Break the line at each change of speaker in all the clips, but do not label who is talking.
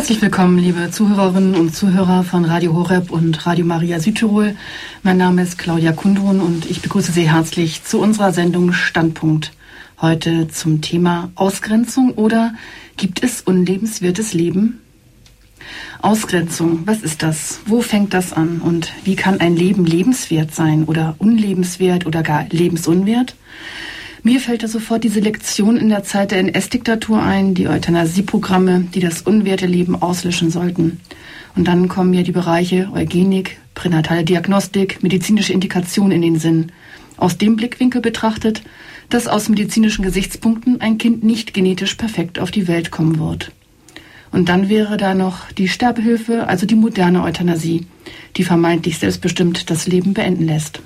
Herzlich willkommen, liebe Zuhörerinnen und Zuhörer von Radio Horeb und Radio Maria Südtirol. Mein Name ist Claudia Kundrun und ich begrüße Sie herzlich zu unserer Sendung Standpunkt. Heute zum Thema Ausgrenzung oder gibt es unlebenswertes Leben? Ausgrenzung, was ist das? Wo fängt das an? Und wie kann ein Leben lebenswert sein oder unlebenswert oder gar lebensunwert? Mir fällt da sofort diese Lektion in der Zeit der NS-Diktatur ein, die Euthanasieprogramme, die das unwerte Leben auslöschen sollten. Und dann kommen mir die Bereiche Eugenik, pränatale Diagnostik, medizinische Indikation in den Sinn. Aus dem Blickwinkel betrachtet, dass aus medizinischen Gesichtspunkten ein Kind nicht genetisch perfekt auf die Welt kommen wird. Und dann wäre da noch die Sterbehilfe, also die moderne Euthanasie, die vermeintlich selbstbestimmt das Leben beenden lässt.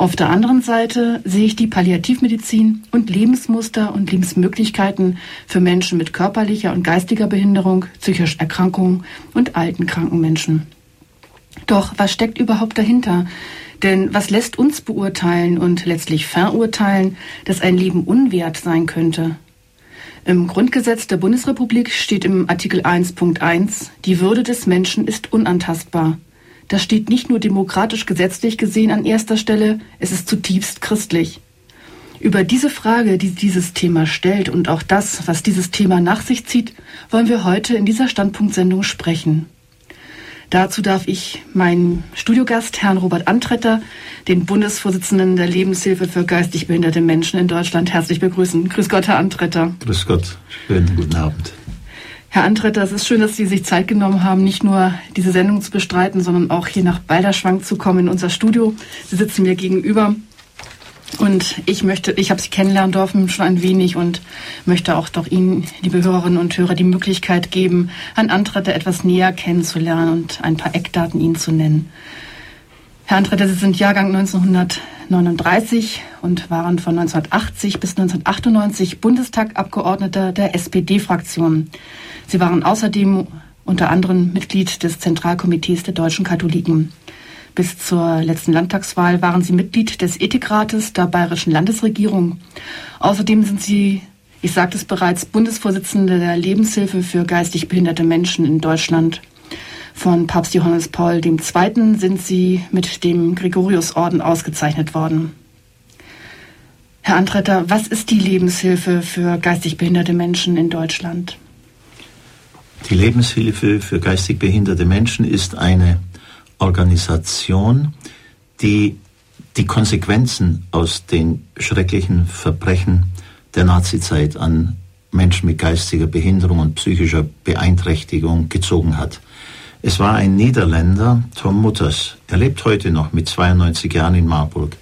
Auf der anderen Seite sehe ich die Palliativmedizin und Lebensmuster und Lebensmöglichkeiten für Menschen mit körperlicher und geistiger Behinderung, psychischer Erkrankung und alten kranken Menschen. Doch was steckt überhaupt dahinter? Denn was lässt uns beurteilen und letztlich verurteilen, dass ein Leben unwert sein könnte? Im Grundgesetz der Bundesrepublik steht im Artikel 1.1, die Würde des Menschen ist unantastbar. Das steht nicht nur demokratisch gesetzlich gesehen an erster Stelle, es ist zutiefst christlich. Über diese Frage, die dieses Thema stellt und auch das, was dieses Thema nach sich zieht, wollen wir heute in dieser Standpunktsendung sprechen. Dazu darf ich meinen Studiogast, Herrn Robert Antretter, den Bundesvorsitzenden der Lebenshilfe für geistig behinderte Menschen in Deutschland, herzlich begrüßen. Grüß Gott, Herr Antretter.
Grüß Gott, schönen guten Abend.
Herr Antretter, es ist schön, dass Sie sich Zeit genommen haben, nicht nur diese Sendung zu bestreiten, sondern auch hier nach Balderschwang zu kommen in unser Studio. Sie sitzen mir gegenüber. Und ich möchte, ich habe Sie kennenlernen dürfen schon ein wenig und möchte auch doch Ihnen, liebe Hörerinnen und Hörer, die Möglichkeit geben, Herrn Antretter etwas näher kennenzulernen und ein paar Eckdaten Ihnen zu nennen. Herr Antretter, Sie sind Jahrgang 1939 und waren von 1980 bis 1998 Bundestagabgeordneter der SPD-Fraktion. Sie waren außerdem unter anderem Mitglied des Zentralkomitees der deutschen Katholiken. Bis zur letzten Landtagswahl waren Sie Mitglied des Ethikrates der Bayerischen Landesregierung. Außerdem sind Sie, ich sagte es bereits, Bundesvorsitzende der Lebenshilfe für geistig behinderte Menschen in Deutschland. Von Papst Johannes Paul II. sind Sie mit dem Gregoriusorden ausgezeichnet worden. Herr Antretter, was ist die Lebenshilfe für geistig behinderte Menschen in Deutschland?
Die Lebenshilfe für geistig behinderte Menschen ist eine Organisation, die die Konsequenzen aus den schrecklichen Verbrechen der Nazizeit an Menschen mit geistiger Behinderung und psychischer Beeinträchtigung gezogen hat. Es war ein Niederländer, Tom Mutters, er lebt heute noch mit 92 Jahren in Marburg,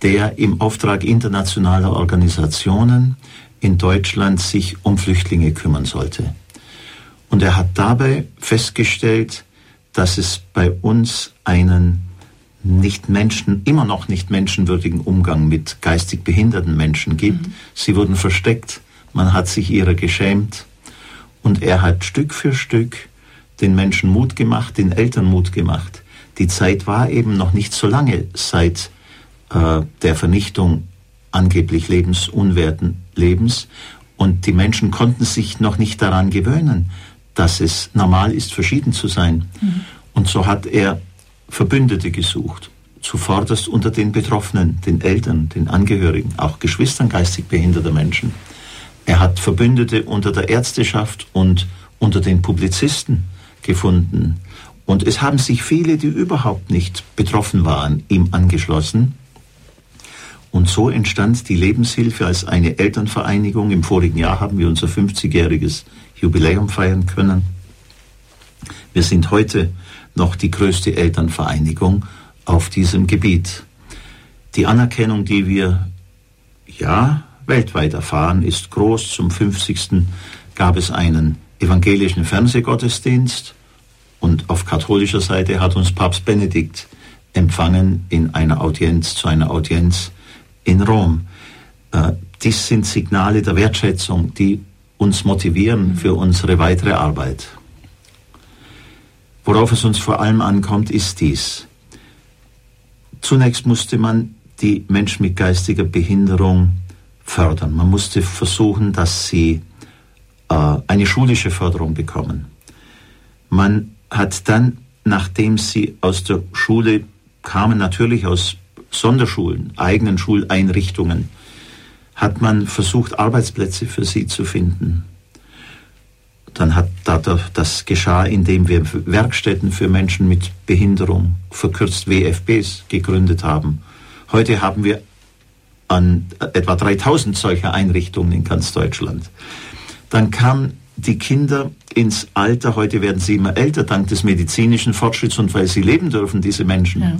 der im Auftrag internationaler Organisationen in Deutschland sich um Flüchtlinge kümmern sollte. Und er hat dabei festgestellt, dass es bei uns einen nicht Menschen, immer noch nicht menschenwürdigen Umgang mit geistig behinderten Menschen gibt. Mhm. Sie wurden versteckt, man hat sich ihrer geschämt und er hat Stück für Stück den Menschen Mut gemacht, den Eltern Mut gemacht. Die Zeit war eben noch nicht so lange seit äh, der Vernichtung angeblich lebensunwerten Lebens und die Menschen konnten sich noch nicht daran gewöhnen, dass es normal ist, verschieden zu sein. Mhm. Und so hat er Verbündete gesucht, zuvorderst unter den Betroffenen, den Eltern, den Angehörigen, auch Geschwistern geistig behinderter Menschen. Er hat Verbündete unter der Ärzteschaft und unter den Publizisten gefunden. Und es haben sich viele, die überhaupt nicht betroffen waren, ihm angeschlossen. Und so entstand die Lebenshilfe als eine Elternvereinigung. Im vorigen Jahr haben wir unser 50-jähriges Jubiläum feiern können. Wir sind heute noch die größte Elternvereinigung auf diesem Gebiet. Die Anerkennung, die wir ja weltweit erfahren, ist groß. Zum 50. gab es einen evangelischen Fernsehgottesdienst und auf katholischer Seite hat uns Papst Benedikt empfangen in einer Audienz zu einer Audienz in Rom. Äh, dies sind Signale der Wertschätzung, die uns motivieren für unsere weitere Arbeit. Worauf es uns vor allem ankommt, ist dies. Zunächst musste man die Menschen mit geistiger Behinderung fördern. Man musste versuchen, dass sie äh, eine schulische Förderung bekommen. Man hat dann, nachdem sie aus der Schule kamen, natürlich aus Sonderschulen, eigenen Schuleinrichtungen, hat man versucht, Arbeitsplätze für sie zu finden. Dann hat das geschah, indem wir Werkstätten für Menschen mit Behinderung, verkürzt WFBs, gegründet haben. Heute haben wir an etwa 3000 solcher Einrichtungen in ganz Deutschland. Dann kamen die Kinder ins Alter, heute werden sie immer älter dank des medizinischen Fortschritts und weil sie leben dürfen, diese Menschen. Ja.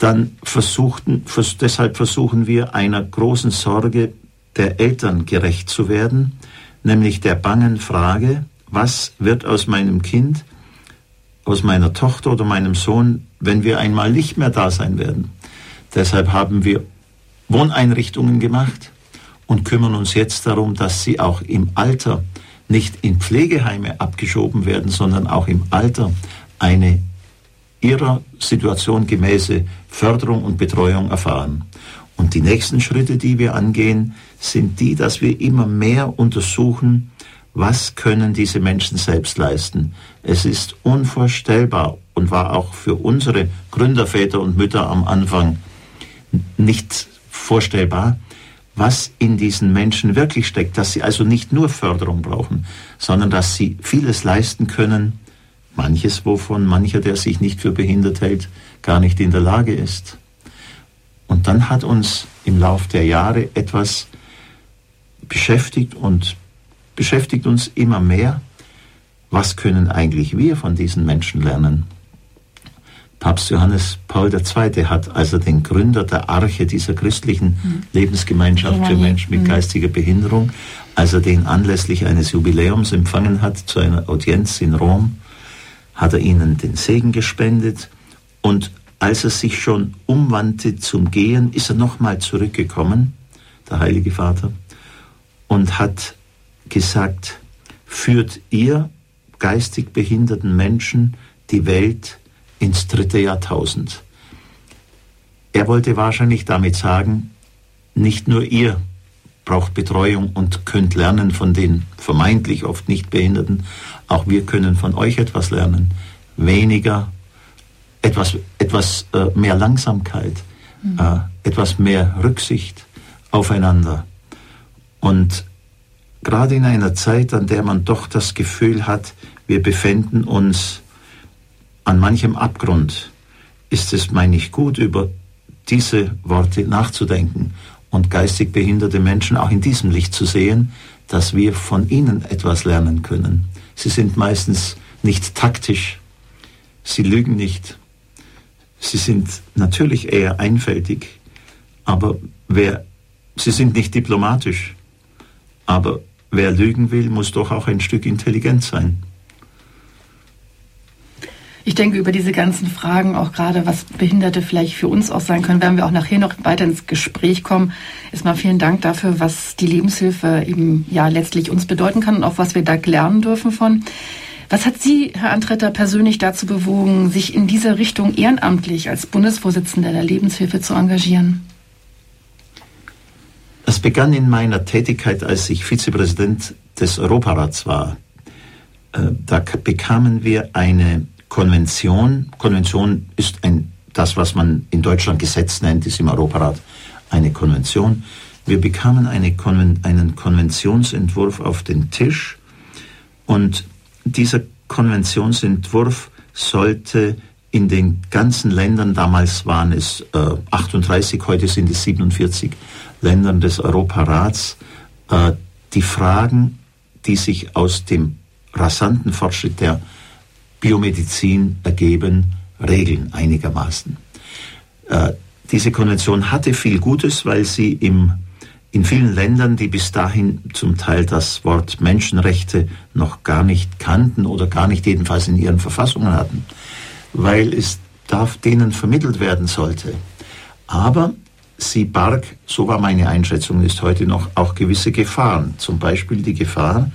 Dann versuchten, deshalb versuchen wir einer großen Sorge der Eltern gerecht zu werden nämlich der bangen Frage, was wird aus meinem Kind, aus meiner Tochter oder meinem Sohn, wenn wir einmal nicht mehr da sein werden. Deshalb haben wir Wohneinrichtungen gemacht und kümmern uns jetzt darum, dass sie auch im Alter nicht in Pflegeheime abgeschoben werden, sondern auch im Alter eine ihrer Situation gemäße Förderung und Betreuung erfahren. Und die nächsten Schritte, die wir angehen, sind die, dass wir immer mehr untersuchen, was können diese Menschen selbst leisten. Es ist unvorstellbar und war auch für unsere Gründerväter und Mütter am Anfang nicht vorstellbar, was in diesen Menschen wirklich steckt, dass sie also nicht nur Förderung brauchen, sondern dass sie vieles leisten können, manches wovon mancher, der sich nicht für behindert hält, gar nicht in der Lage ist. Und dann hat uns im Lauf der Jahre etwas beschäftigt und beschäftigt uns immer mehr, was können eigentlich wir von diesen Menschen lernen? Papst Johannes Paul II. hat also den Gründer der Arche dieser christlichen mhm. Lebensgemeinschaft für Menschen mit mhm. geistiger Behinderung, als er den anlässlich eines Jubiläums empfangen hat zu einer Audienz in Rom, hat er ihnen den Segen gespendet und als er sich schon umwandte zum Gehen, ist er nochmal zurückgekommen, der Heilige Vater, und hat gesagt, führt ihr geistig behinderten Menschen die Welt ins dritte Jahrtausend. Er wollte wahrscheinlich damit sagen, nicht nur ihr braucht Betreuung und könnt lernen von den vermeintlich oft nicht Behinderten, auch wir können von euch etwas lernen. Weniger etwas, etwas äh, mehr Langsamkeit, mhm. äh, etwas mehr Rücksicht aufeinander. Und gerade in einer Zeit, an der man doch das Gefühl hat, wir befinden uns an manchem Abgrund, ist es, meine ich, gut, über diese Worte nachzudenken und geistig behinderte Menschen auch in diesem Licht zu sehen, dass wir von ihnen etwas lernen können. Sie sind meistens nicht taktisch, sie lügen nicht, Sie sind natürlich eher einfältig, aber wer, sie sind nicht diplomatisch. Aber wer lügen will, muss doch auch ein Stück intelligent sein.
Ich denke, über diese ganzen Fragen, auch gerade was Behinderte vielleicht für uns auch sein können, werden wir auch nachher noch weiter ins Gespräch kommen. Erstmal vielen Dank dafür, was die Lebenshilfe eben ja letztlich uns bedeuten kann und auch was wir da lernen dürfen von. Was hat Sie, Herr Antretter, persönlich dazu bewogen, sich in dieser Richtung ehrenamtlich als Bundesvorsitzender der Lebenshilfe zu engagieren?
Es begann in meiner Tätigkeit, als ich Vizepräsident des Europarats war. Äh, da bekamen wir eine Konvention. Konvention ist ein, das, was man in Deutschland Gesetz nennt, ist im Europarat eine Konvention. Wir bekamen eine Konven einen Konventionsentwurf auf den Tisch und dieser Konventionsentwurf sollte in den ganzen Ländern, damals waren es äh, 38, heute sind es 47 Ländern des Europarats, äh, die Fragen, die sich aus dem rasanten Fortschritt der Biomedizin ergeben, regeln einigermaßen. Äh, diese Konvention hatte viel Gutes, weil sie im in vielen Ländern, die bis dahin zum Teil das Wort Menschenrechte noch gar nicht kannten oder gar nicht jedenfalls in ihren Verfassungen hatten, weil es darf denen vermittelt werden sollte. Aber sie barg, so war meine Einschätzung, ist heute noch auch gewisse Gefahren. Zum Beispiel die Gefahr,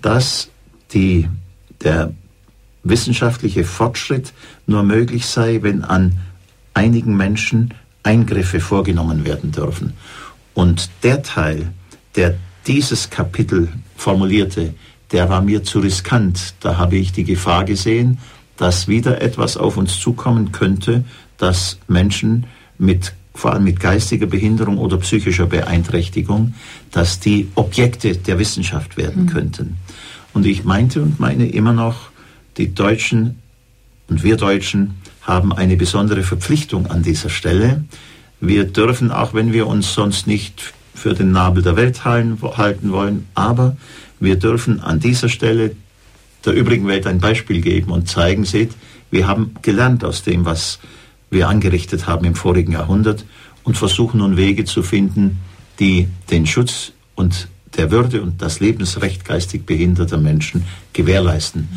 dass die, der wissenschaftliche Fortschritt nur möglich sei, wenn an einigen Menschen Eingriffe vorgenommen werden dürfen. Und der Teil, der dieses Kapitel formulierte, der war mir zu riskant. Da habe ich die Gefahr gesehen, dass wieder etwas auf uns zukommen könnte, dass Menschen mit vor allem mit geistiger Behinderung oder psychischer Beeinträchtigung, dass die Objekte der Wissenschaft werden mhm. könnten. Und ich meinte und meine immer noch, die Deutschen und wir Deutschen haben eine besondere Verpflichtung an dieser Stelle. Wir dürfen, auch wenn wir uns sonst nicht für den Nabel der Welt halten wollen, aber wir dürfen an dieser Stelle der übrigen Welt ein Beispiel geben und zeigen, seht, wir haben gelernt aus dem, was wir angerichtet haben im vorigen Jahrhundert und versuchen nun Wege zu finden, die den Schutz und der Würde und das Lebensrecht geistig behinderter Menschen gewährleisten.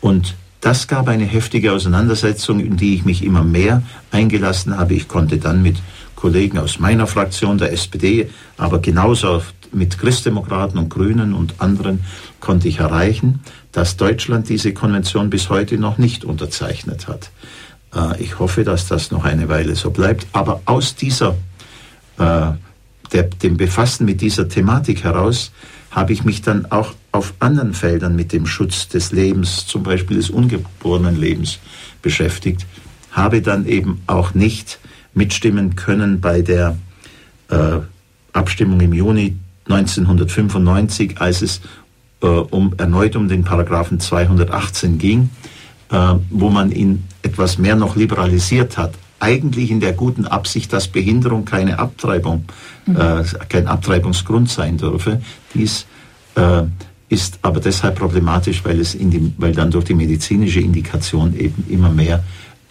Und das gab eine heftige Auseinandersetzung, in die ich mich immer mehr eingelassen habe. Ich konnte dann mit Kollegen aus meiner Fraktion, der SPD, aber genauso mit Christdemokraten und Grünen und anderen konnte ich erreichen, dass Deutschland diese Konvention bis heute noch nicht unterzeichnet hat. Äh, ich hoffe, dass das noch eine Weile so bleibt. Aber aus dieser, äh, der, dem Befassen mit dieser Thematik heraus habe ich mich dann auch auf anderen Feldern mit dem Schutz des Lebens, zum Beispiel des ungeborenen Lebens, beschäftigt, habe dann eben auch nicht mitstimmen können bei der äh, Abstimmung im Juni 1995, als es äh, um, erneut um den Paragraphen 218 ging, äh, wo man ihn etwas mehr noch liberalisiert hat. Eigentlich in der guten Absicht, dass Behinderung keine Abtreibung, mhm. äh, kein Abtreibungsgrund sein dürfe. Dies äh, ist aber deshalb problematisch, weil es in die, weil dann durch die medizinische Indikation eben immer mehr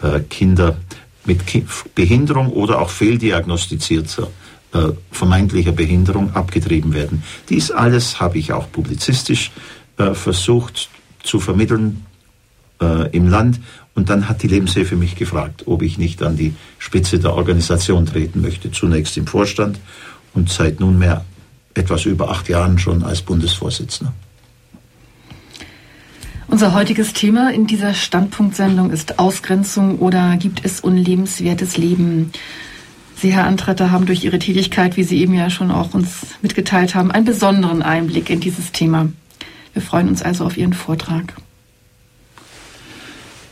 äh, Kinder mit Ki Behinderung oder auch fehldiagnostizierter äh, vermeintlicher Behinderung abgetrieben werden. Dies alles habe ich auch publizistisch äh, versucht zu vermitteln äh, im Land. Und dann hat die Lebenshilfe mich gefragt, ob ich nicht an die Spitze der Organisation treten möchte. Zunächst im Vorstand und seit nunmehr etwas über acht Jahren schon als Bundesvorsitzender.
Unser heutiges Thema in dieser Standpunktsendung ist Ausgrenzung oder gibt es unlebenswertes Leben? Sie, Herr Antretter, haben durch Ihre Tätigkeit, wie Sie eben ja schon auch uns mitgeteilt haben, einen besonderen Einblick in dieses Thema. Wir freuen uns also auf Ihren Vortrag.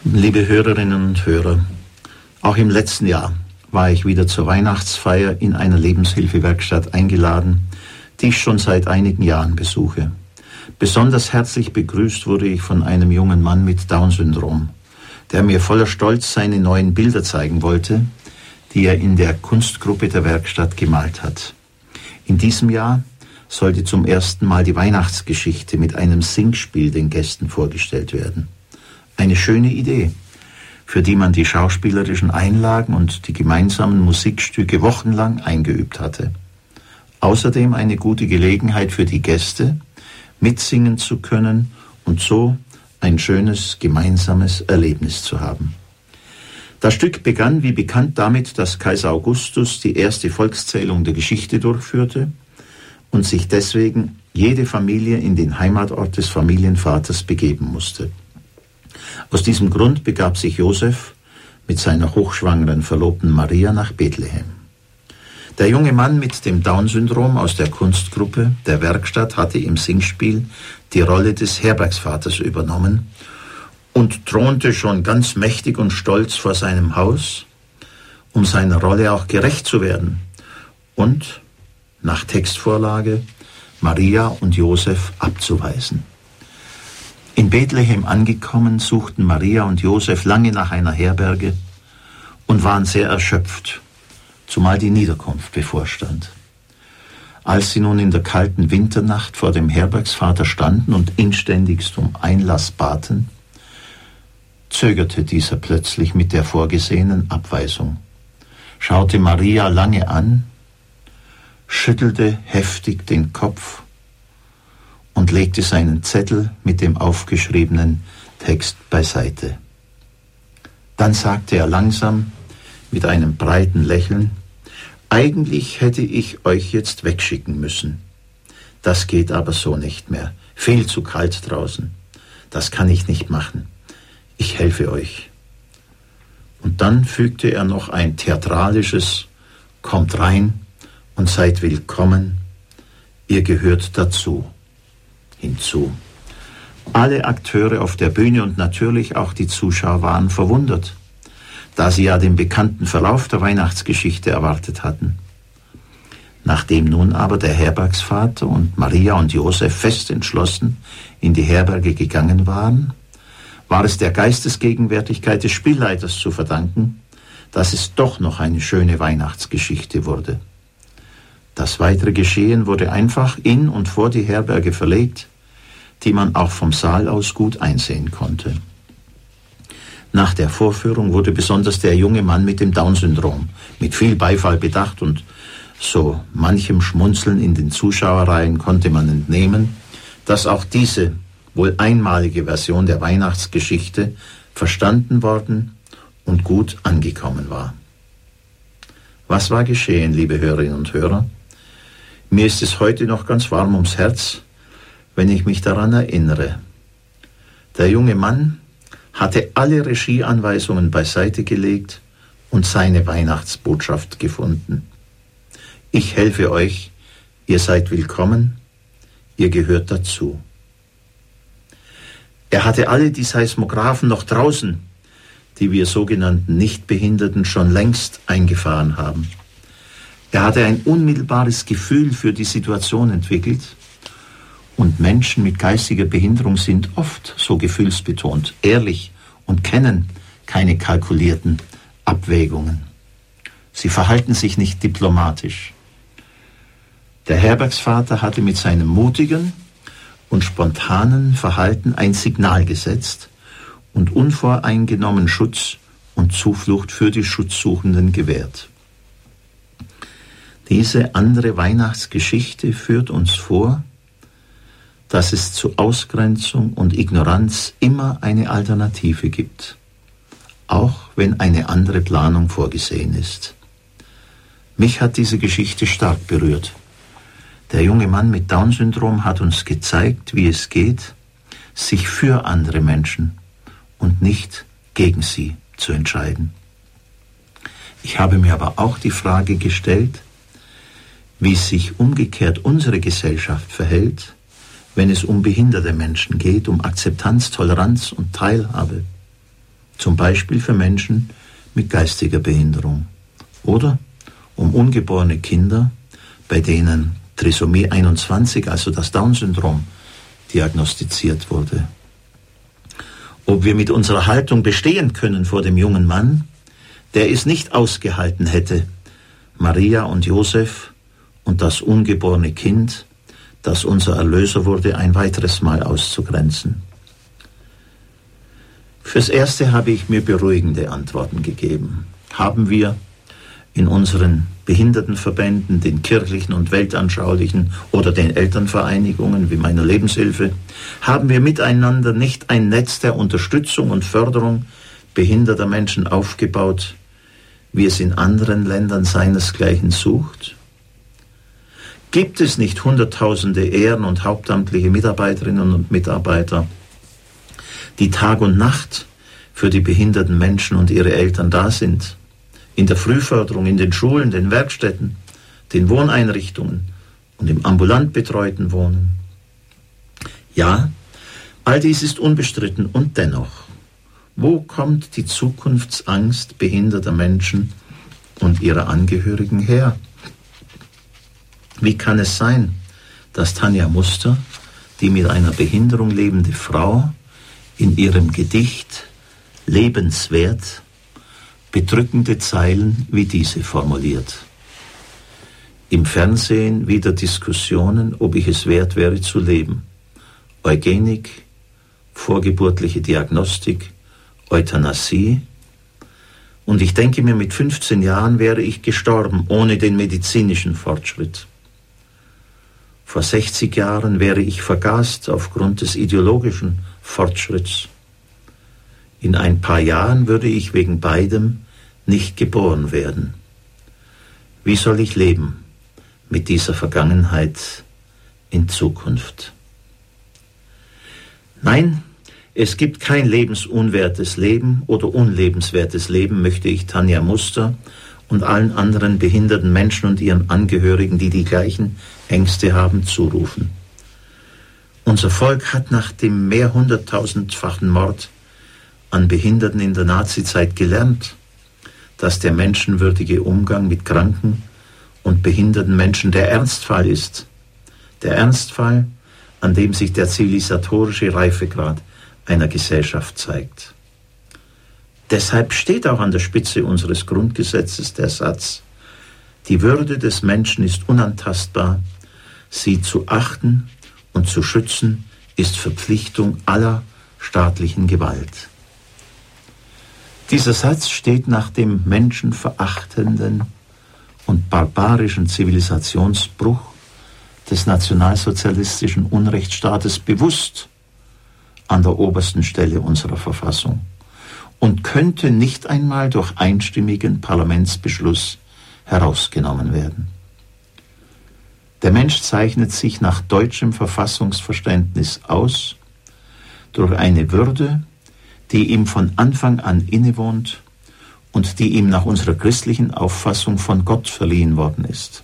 Liebe Hörerinnen und Hörer, auch im letzten Jahr war ich wieder zur Weihnachtsfeier in einer Lebenshilfewerkstatt eingeladen, die ich schon seit einigen Jahren besuche. Besonders herzlich begrüßt wurde ich von einem jungen Mann mit Down-Syndrom, der mir voller Stolz seine neuen Bilder zeigen wollte, die er in der Kunstgruppe der Werkstatt gemalt hat. In diesem Jahr sollte zum ersten Mal die Weihnachtsgeschichte mit einem Singspiel den Gästen vorgestellt werden. Eine schöne Idee, für die man die schauspielerischen Einlagen und die gemeinsamen Musikstücke wochenlang eingeübt hatte. Außerdem eine gute Gelegenheit für die Gäste, mitsingen zu können und so ein schönes gemeinsames Erlebnis zu haben. Das Stück begann wie bekannt damit, dass Kaiser Augustus die erste Volkszählung der Geschichte durchführte und sich deswegen jede Familie in den Heimatort des Familienvaters begeben musste. Aus diesem Grund begab sich Josef mit seiner hochschwangeren Verlobten Maria nach Bethlehem. Der junge Mann mit dem Down-Syndrom aus der Kunstgruppe der Werkstatt hatte im Singspiel die Rolle des Herbergsvaters übernommen und thronte schon ganz mächtig und stolz vor seinem Haus, um seiner Rolle auch gerecht zu werden und, nach Textvorlage, Maria und Josef abzuweisen. In Bethlehem angekommen, suchten Maria und Josef lange nach einer Herberge und waren sehr erschöpft, zumal die Niederkunft bevorstand. Als sie nun in der kalten Winternacht vor dem Herbergsvater standen und inständigst um Einlass baten, zögerte dieser plötzlich mit der vorgesehenen Abweisung, schaute Maria lange an, schüttelte heftig den Kopf und legte seinen Zettel mit dem aufgeschriebenen Text beiseite. Dann sagte er langsam mit einem breiten Lächeln, eigentlich hätte ich euch jetzt wegschicken müssen. Das geht aber so nicht mehr. Viel zu kalt draußen. Das kann ich nicht machen. Ich helfe euch. Und dann fügte er noch ein theatralisches Kommt rein und seid willkommen, ihr gehört dazu hinzu. Alle Akteure auf der Bühne und natürlich auch die Zuschauer waren verwundert, da sie ja den bekannten Verlauf der Weihnachtsgeschichte erwartet hatten. Nachdem nun aber der Herbergsvater und Maria und Josef fest entschlossen in die Herberge gegangen waren, war es der Geistesgegenwärtigkeit des Spielleiters zu verdanken, dass es doch noch eine schöne Weihnachtsgeschichte wurde. Das weitere Geschehen wurde einfach in und vor die Herberge verlegt, die man auch vom Saal aus gut einsehen konnte. Nach der Vorführung wurde besonders der junge Mann mit dem Down-Syndrom mit viel Beifall bedacht und so manchem Schmunzeln in den Zuschauerreihen konnte man entnehmen, dass auch diese wohl einmalige Version der Weihnachtsgeschichte verstanden worden und gut angekommen war. Was war geschehen, liebe Hörerinnen und Hörer? Mir ist es heute noch ganz warm ums Herz, wenn ich mich daran erinnere. Der junge Mann hatte alle Regieanweisungen beiseite gelegt und seine Weihnachtsbotschaft gefunden. Ich helfe euch, ihr seid willkommen, ihr gehört dazu. Er hatte alle die Seismographen noch draußen, die wir sogenannten Nichtbehinderten schon längst eingefahren haben. Er hatte ein unmittelbares Gefühl für die Situation entwickelt und Menschen mit geistiger Behinderung sind oft so gefühlsbetont, ehrlich und kennen keine kalkulierten Abwägungen. Sie verhalten sich nicht diplomatisch. Der Herbergsvater hatte mit seinem mutigen und spontanen Verhalten ein Signal gesetzt und unvoreingenommen Schutz und Zuflucht für die Schutzsuchenden gewährt. Diese andere Weihnachtsgeschichte führt uns vor, dass es zu Ausgrenzung und Ignoranz immer eine Alternative gibt, auch wenn eine andere Planung vorgesehen ist. Mich hat diese Geschichte stark berührt. Der junge Mann mit Down-Syndrom hat uns gezeigt, wie es geht, sich für andere Menschen und nicht gegen sie zu entscheiden. Ich habe mir aber auch die Frage gestellt, wie sich umgekehrt unsere Gesellschaft verhält, wenn es um behinderte Menschen geht, um Akzeptanz, Toleranz und Teilhabe, zum Beispiel für Menschen mit geistiger Behinderung oder um ungeborene Kinder, bei denen Trisomie 21, also das Down-Syndrom, diagnostiziert wurde. Ob wir mit unserer Haltung bestehen können vor dem jungen Mann, der es nicht ausgehalten hätte, Maria und Josef und das ungeborene Kind, das unser Erlöser wurde, ein weiteres Mal auszugrenzen. Fürs Erste habe ich mir beruhigende Antworten gegeben. Haben wir in unseren Behindertenverbänden, den kirchlichen und weltanschaulichen oder den Elternvereinigungen wie meiner Lebenshilfe, haben wir miteinander nicht ein Netz der Unterstützung und Förderung behinderter Menschen aufgebaut, wie es in anderen Ländern seinesgleichen sucht? Gibt es nicht Hunderttausende Ehren- und hauptamtliche Mitarbeiterinnen und Mitarbeiter, die Tag und Nacht für die behinderten Menschen und ihre Eltern da sind? in der Frühförderung, in den Schulen, den Werkstätten, den Wohneinrichtungen und im ambulant betreuten Wohnen. Ja, all dies ist unbestritten und dennoch, wo kommt die Zukunftsangst behinderter Menschen und ihrer Angehörigen her? Wie kann es sein, dass Tanja Muster, die mit einer Behinderung lebende Frau, in ihrem Gedicht Lebenswert bedrückende Zeilen wie diese formuliert. Im Fernsehen wieder Diskussionen, ob ich es wert wäre zu leben. Eugenik, vorgeburtliche Diagnostik, Euthanasie. Und ich denke mir, mit 15 Jahren wäre ich gestorben ohne den medizinischen Fortschritt. Vor 60 Jahren wäre ich vergast aufgrund des ideologischen Fortschritts. In ein paar Jahren würde ich wegen beidem nicht geboren werden. Wie soll ich leben mit dieser Vergangenheit in Zukunft? Nein, es gibt kein lebensunwertes Leben oder unlebenswertes Leben, möchte ich Tanja Muster und allen anderen behinderten Menschen und ihren Angehörigen, die die gleichen Ängste haben, zurufen. Unser Volk hat nach dem mehrhunderttausendfachen Mord an Behinderten in der Nazizeit gelernt, dass der menschenwürdige Umgang mit kranken und behinderten Menschen der Ernstfall ist. Der Ernstfall, an dem sich der zivilisatorische Reifegrad einer Gesellschaft zeigt. Deshalb steht auch an der Spitze unseres Grundgesetzes der Satz, die Würde des Menschen ist unantastbar, sie zu achten und zu schützen ist Verpflichtung aller staatlichen Gewalt. Dieser Satz steht nach dem menschenverachtenden und barbarischen Zivilisationsbruch des nationalsozialistischen Unrechtsstaates bewusst an der obersten Stelle unserer Verfassung und könnte nicht einmal durch einstimmigen Parlamentsbeschluss herausgenommen werden. Der Mensch zeichnet sich nach deutschem Verfassungsverständnis aus durch eine Würde, die ihm von Anfang an innewohnt und die ihm nach unserer christlichen Auffassung von Gott verliehen worden ist.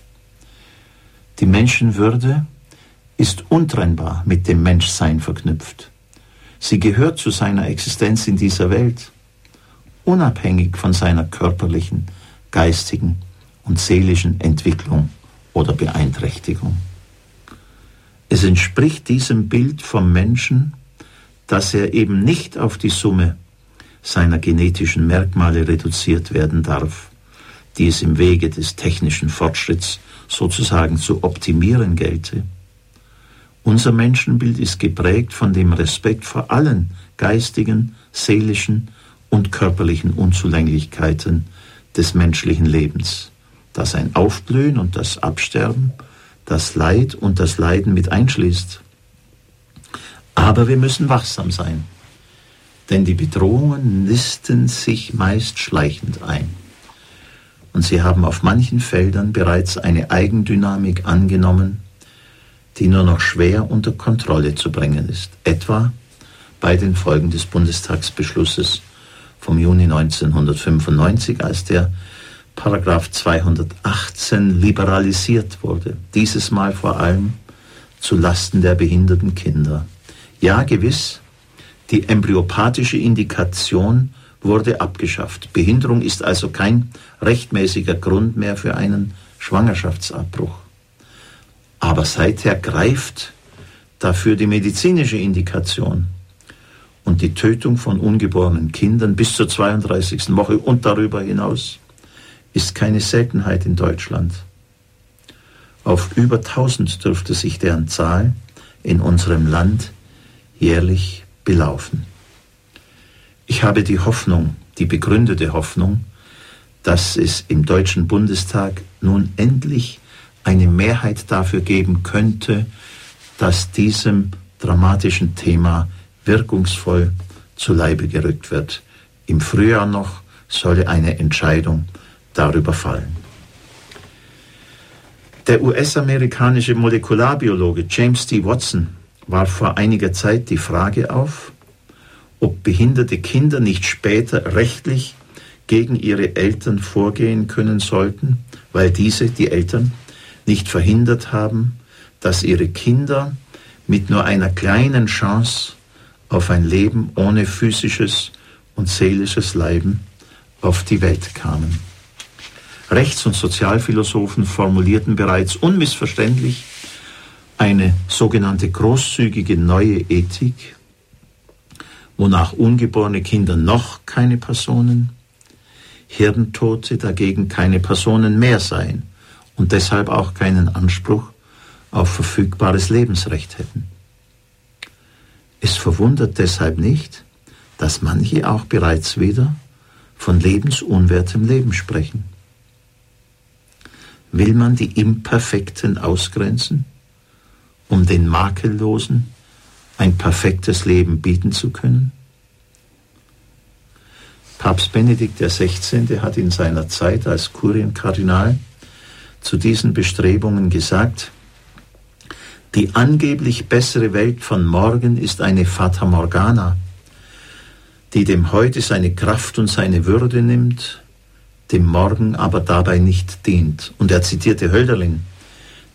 Die Menschenwürde ist untrennbar mit dem Menschsein verknüpft. Sie gehört zu seiner Existenz in dieser Welt, unabhängig von seiner körperlichen, geistigen und seelischen Entwicklung oder Beeinträchtigung. Es entspricht diesem Bild vom Menschen, dass er eben nicht auf die Summe seiner genetischen Merkmale reduziert werden darf, die es im Wege des technischen Fortschritts sozusagen zu optimieren gelte. Unser Menschenbild ist geprägt von dem Respekt vor allen geistigen, seelischen und körperlichen Unzulänglichkeiten des menschlichen Lebens das ein Aufblühen und das Absterben, das Leid und das Leiden mit einschließt. Aber wir müssen wachsam sein, denn die Bedrohungen nisten sich meist schleichend ein. Und sie haben auf manchen Feldern bereits eine Eigendynamik angenommen, die nur noch schwer unter Kontrolle zu bringen ist, etwa bei den Folgen des Bundestagsbeschlusses vom Juni 1995, als der Paragraph 218 liberalisiert wurde. Dieses Mal vor allem zu Lasten der behinderten Kinder. Ja, gewiss, die embryopathische Indikation wurde abgeschafft. Behinderung ist also kein rechtmäßiger Grund mehr für einen Schwangerschaftsabbruch. Aber seither greift dafür die medizinische Indikation und die Tötung von ungeborenen Kindern bis zur 32. Woche und darüber hinaus ist keine Seltenheit in Deutschland. Auf über 1000 dürfte sich deren Zahl in unserem Land jährlich belaufen. Ich habe die Hoffnung, die begründete Hoffnung, dass es im Deutschen Bundestag nun endlich eine Mehrheit dafür geben könnte, dass diesem dramatischen Thema wirkungsvoll zu Leibe gerückt wird. Im Frühjahr noch solle eine Entscheidung darüber fallen. Der US-amerikanische Molekularbiologe James T. Watson warf vor einiger Zeit die Frage auf, ob behinderte Kinder nicht später rechtlich gegen ihre Eltern vorgehen können sollten, weil diese, die Eltern, nicht verhindert haben, dass ihre Kinder mit nur einer kleinen Chance auf ein Leben ohne physisches und seelisches Leiden auf die Welt kamen. Rechts- und Sozialphilosophen formulierten bereits unmissverständlich eine sogenannte großzügige neue Ethik, wonach ungeborene Kinder noch keine Personen, Hirntote dagegen keine Personen mehr seien und deshalb auch keinen Anspruch auf verfügbares Lebensrecht hätten. Es verwundert deshalb nicht, dass manche auch bereits wieder von lebensunwertem Leben sprechen. Will man die Imperfekten ausgrenzen, um den Makellosen ein perfektes Leben bieten zu können? Papst Benedikt XVI. hat in seiner Zeit als Kurienkardinal zu diesen Bestrebungen gesagt, die angeblich bessere Welt von morgen ist eine Fata Morgana, die dem Heute seine Kraft und seine Würde nimmt dem Morgen aber dabei nicht dient. Und er zitierte Hölderlin,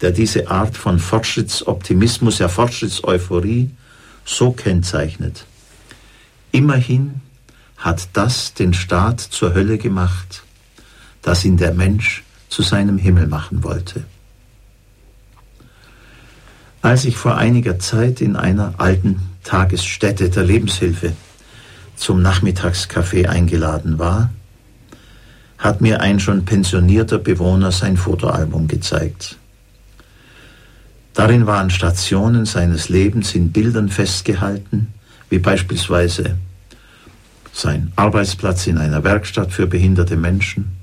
der diese Art von Fortschrittsoptimismus, ja Fortschrittseuphorie so kennzeichnet. Immerhin hat das den Staat zur Hölle gemacht, das ihn der Mensch zu seinem Himmel machen wollte. Als ich vor einiger Zeit in einer alten Tagesstätte der Lebenshilfe zum Nachmittagskaffee eingeladen war, hat mir ein schon pensionierter Bewohner sein Fotoalbum gezeigt. Darin waren Stationen seines Lebens in Bildern festgehalten, wie beispielsweise sein Arbeitsplatz in einer Werkstatt für behinderte Menschen.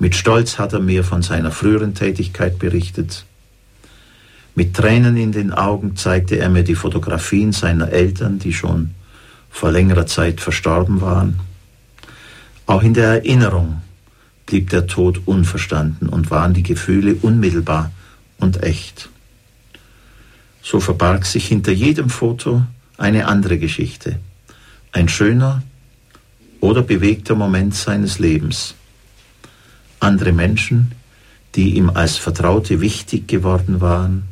Mit Stolz hat er mir von seiner früheren Tätigkeit berichtet. Mit Tränen in den Augen zeigte er mir die Fotografien seiner Eltern, die schon vor längerer Zeit verstorben waren. Auch in der Erinnerung blieb der Tod unverstanden und waren die Gefühle unmittelbar und echt. So verbarg sich hinter jedem Foto eine andere Geschichte, ein schöner oder bewegter Moment seines Lebens. Andere Menschen, die ihm als Vertraute wichtig geworden waren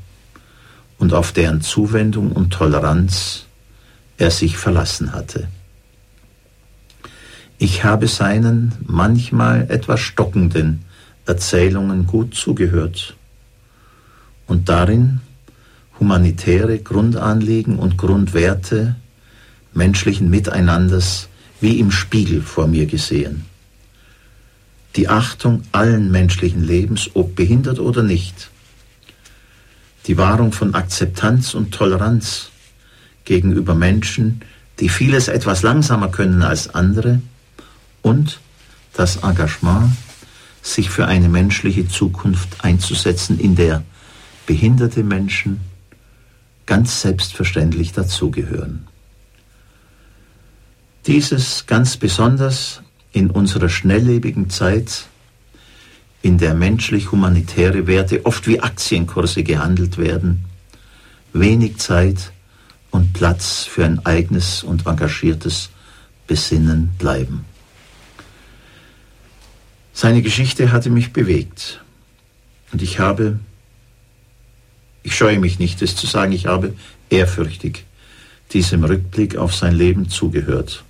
und auf deren Zuwendung und Toleranz er sich verlassen hatte. Ich habe seinen manchmal etwas stockenden Erzählungen gut zugehört und darin humanitäre Grundanliegen und Grundwerte menschlichen Miteinanders wie im Spiegel vor mir gesehen. Die Achtung allen menschlichen Lebens, ob behindert oder nicht. Die Wahrung von Akzeptanz und Toleranz gegenüber Menschen, die vieles etwas langsamer können als andere und das Engagement, sich für eine menschliche Zukunft einzusetzen, in der behinderte Menschen ganz selbstverständlich dazugehören. Dieses ganz besonders in unserer schnelllebigen Zeit, in der menschlich-humanitäre Werte oft wie Aktienkurse gehandelt werden, wenig Zeit und Platz für ein eigenes und engagiertes Besinnen bleiben. Seine Geschichte hatte mich bewegt und ich habe ich scheue mich nicht, es zu sagen, ich habe ehrfürchtig diesem Rückblick auf sein Leben zugehört.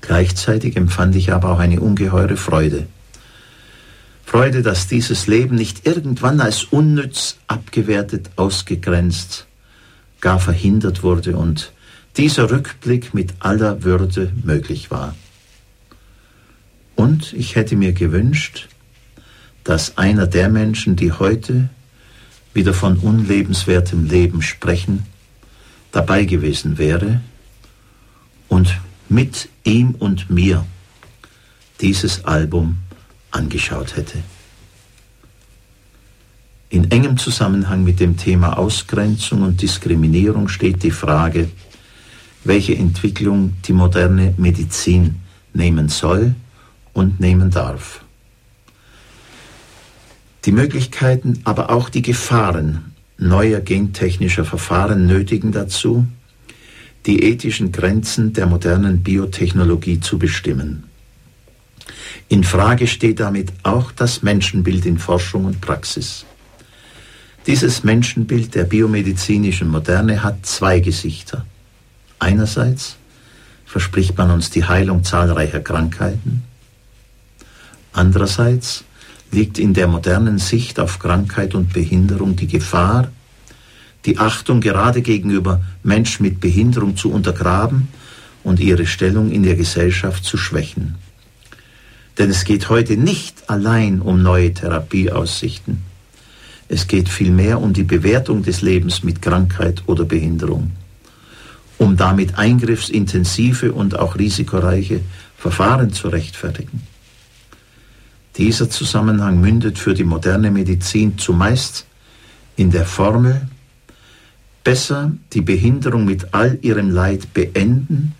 Gleichzeitig empfand ich aber auch eine ungeheure Freude. Freude, dass dieses Leben nicht irgendwann als unnütz abgewertet, ausgegrenzt, gar verhindert wurde und dieser Rückblick mit aller Würde möglich war. Und ich hätte mir gewünscht, dass einer der Menschen, die heute wieder von unlebenswertem Leben sprechen, dabei gewesen wäre und mit ihm und mir dieses Album angeschaut hätte. In engem Zusammenhang mit dem Thema Ausgrenzung und Diskriminierung steht die Frage, welche Entwicklung die moderne Medizin nehmen soll und nehmen darf. Die Möglichkeiten, aber auch die Gefahren neuer gentechnischer Verfahren nötigen dazu, die ethischen Grenzen der modernen Biotechnologie zu bestimmen. In Frage steht damit auch das Menschenbild in Forschung und Praxis. Dieses Menschenbild der biomedizinischen Moderne hat zwei Gesichter. Einerseits verspricht man uns die Heilung zahlreicher Krankheiten. Andererseits liegt in der modernen Sicht auf Krankheit und Behinderung die Gefahr, die Achtung gerade gegenüber Menschen mit Behinderung zu untergraben und ihre Stellung in der Gesellschaft zu schwächen. Denn es geht heute nicht allein um neue Therapieaussichten. Es geht vielmehr um die Bewertung des Lebens mit Krankheit oder Behinderung, um damit eingriffsintensive und auch risikoreiche Verfahren zu rechtfertigen. Dieser Zusammenhang mündet für die moderne Medizin zumeist in der Formel, besser die Behinderung mit all ihrem Leid beenden,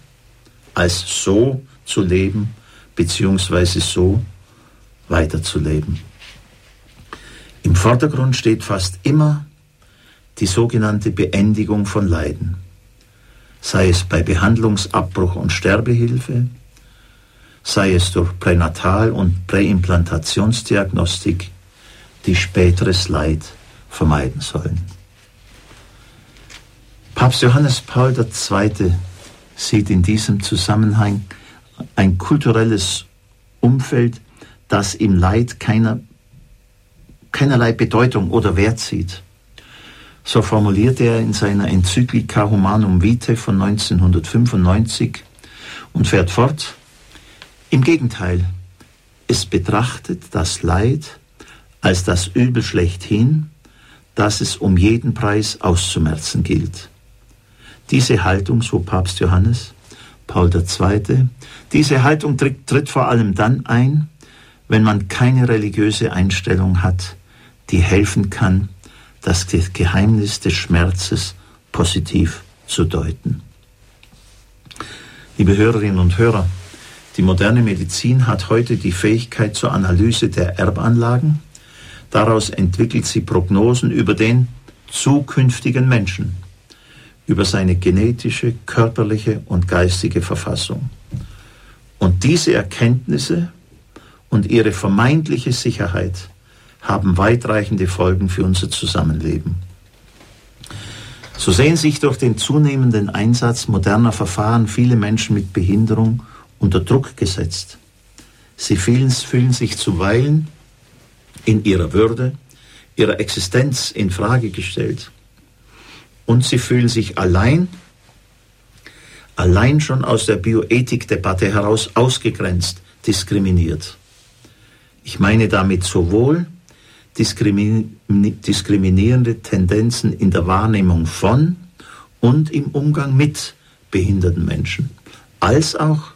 als so zu leben bzw. so weiterzuleben. Im Vordergrund steht fast immer die sogenannte Beendigung von Leiden, sei es bei Behandlungsabbruch und Sterbehilfe, sei es durch Pränatal- und Präimplantationsdiagnostik, die späteres Leid vermeiden sollen. Papst Johannes Paul II. sieht in diesem Zusammenhang ein kulturelles Umfeld, das im Leid keiner, keinerlei Bedeutung oder Wert sieht. So formulierte er in seiner Enzyklika Humanum Vitae von 1995 und fährt fort, im Gegenteil, es betrachtet das Leid als das Übel schlechthin, das es um jeden Preis auszumerzen gilt. Diese Haltung, so Papst Johannes, Paul II., diese Haltung tritt, tritt vor allem dann ein, wenn man keine religiöse Einstellung hat, die helfen kann, das Geheimnis des Schmerzes positiv zu deuten. Liebe Hörerinnen und Hörer, die moderne Medizin hat heute die Fähigkeit zur Analyse der Erbanlagen. Daraus entwickelt sie Prognosen über den zukünftigen Menschen über seine genetische, körperliche und geistige Verfassung. Und diese Erkenntnisse und ihre vermeintliche Sicherheit haben weitreichende Folgen für unser Zusammenleben. So sehen sich durch den zunehmenden Einsatz moderner Verfahren viele Menschen mit Behinderung unter Druck gesetzt. Sie fühlen, fühlen sich zuweilen in ihrer Würde, ihrer Existenz in Frage gestellt und sie fühlen sich allein, allein schon aus der Bioethikdebatte heraus ausgegrenzt, diskriminiert. Ich meine damit sowohl diskriminierende Tendenzen in der Wahrnehmung von und im Umgang mit behinderten Menschen, als auch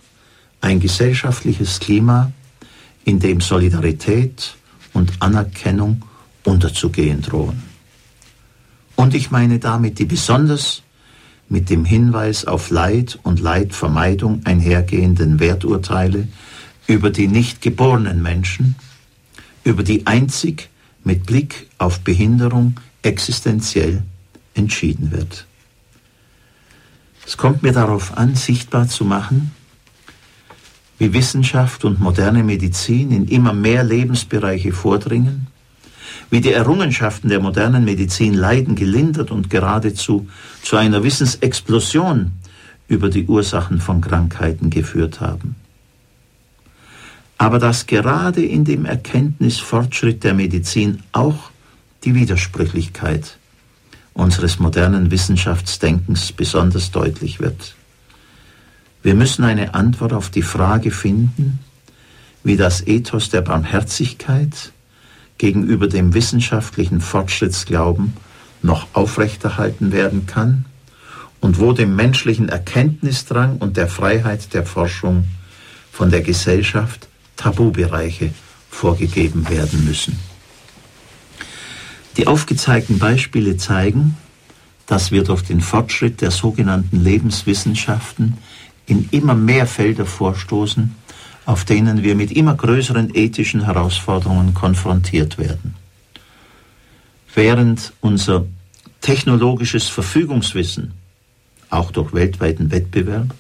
ein gesellschaftliches Klima, in dem Solidarität und Anerkennung unterzugehen drohen. Und ich meine damit die besonders mit dem Hinweis auf Leid und Leidvermeidung einhergehenden Werturteile über die nicht geborenen Menschen, über die einzig mit Blick auf Behinderung existenziell entschieden wird. Es kommt mir darauf an, sichtbar zu machen, wie Wissenschaft und moderne Medizin in immer mehr Lebensbereiche vordringen wie die Errungenschaften der modernen Medizin Leiden gelindert und geradezu zu einer Wissensexplosion über die Ursachen von Krankheiten geführt haben. Aber dass gerade in dem Erkenntnisfortschritt der Medizin auch die Widersprüchlichkeit unseres modernen Wissenschaftsdenkens besonders deutlich wird. Wir müssen eine Antwort auf die Frage finden, wie das Ethos der Barmherzigkeit gegenüber dem wissenschaftlichen Fortschrittsglauben noch aufrechterhalten werden kann und wo dem menschlichen Erkenntnisdrang und der Freiheit der Forschung von der Gesellschaft Tabubereiche vorgegeben werden müssen. Die aufgezeigten Beispiele zeigen, dass wir durch den Fortschritt der sogenannten Lebenswissenschaften in immer mehr Felder vorstoßen, auf denen wir mit immer größeren ethischen Herausforderungen konfrontiert werden. Während unser technologisches Verfügungswissen, auch durch weltweiten Wettbewerb,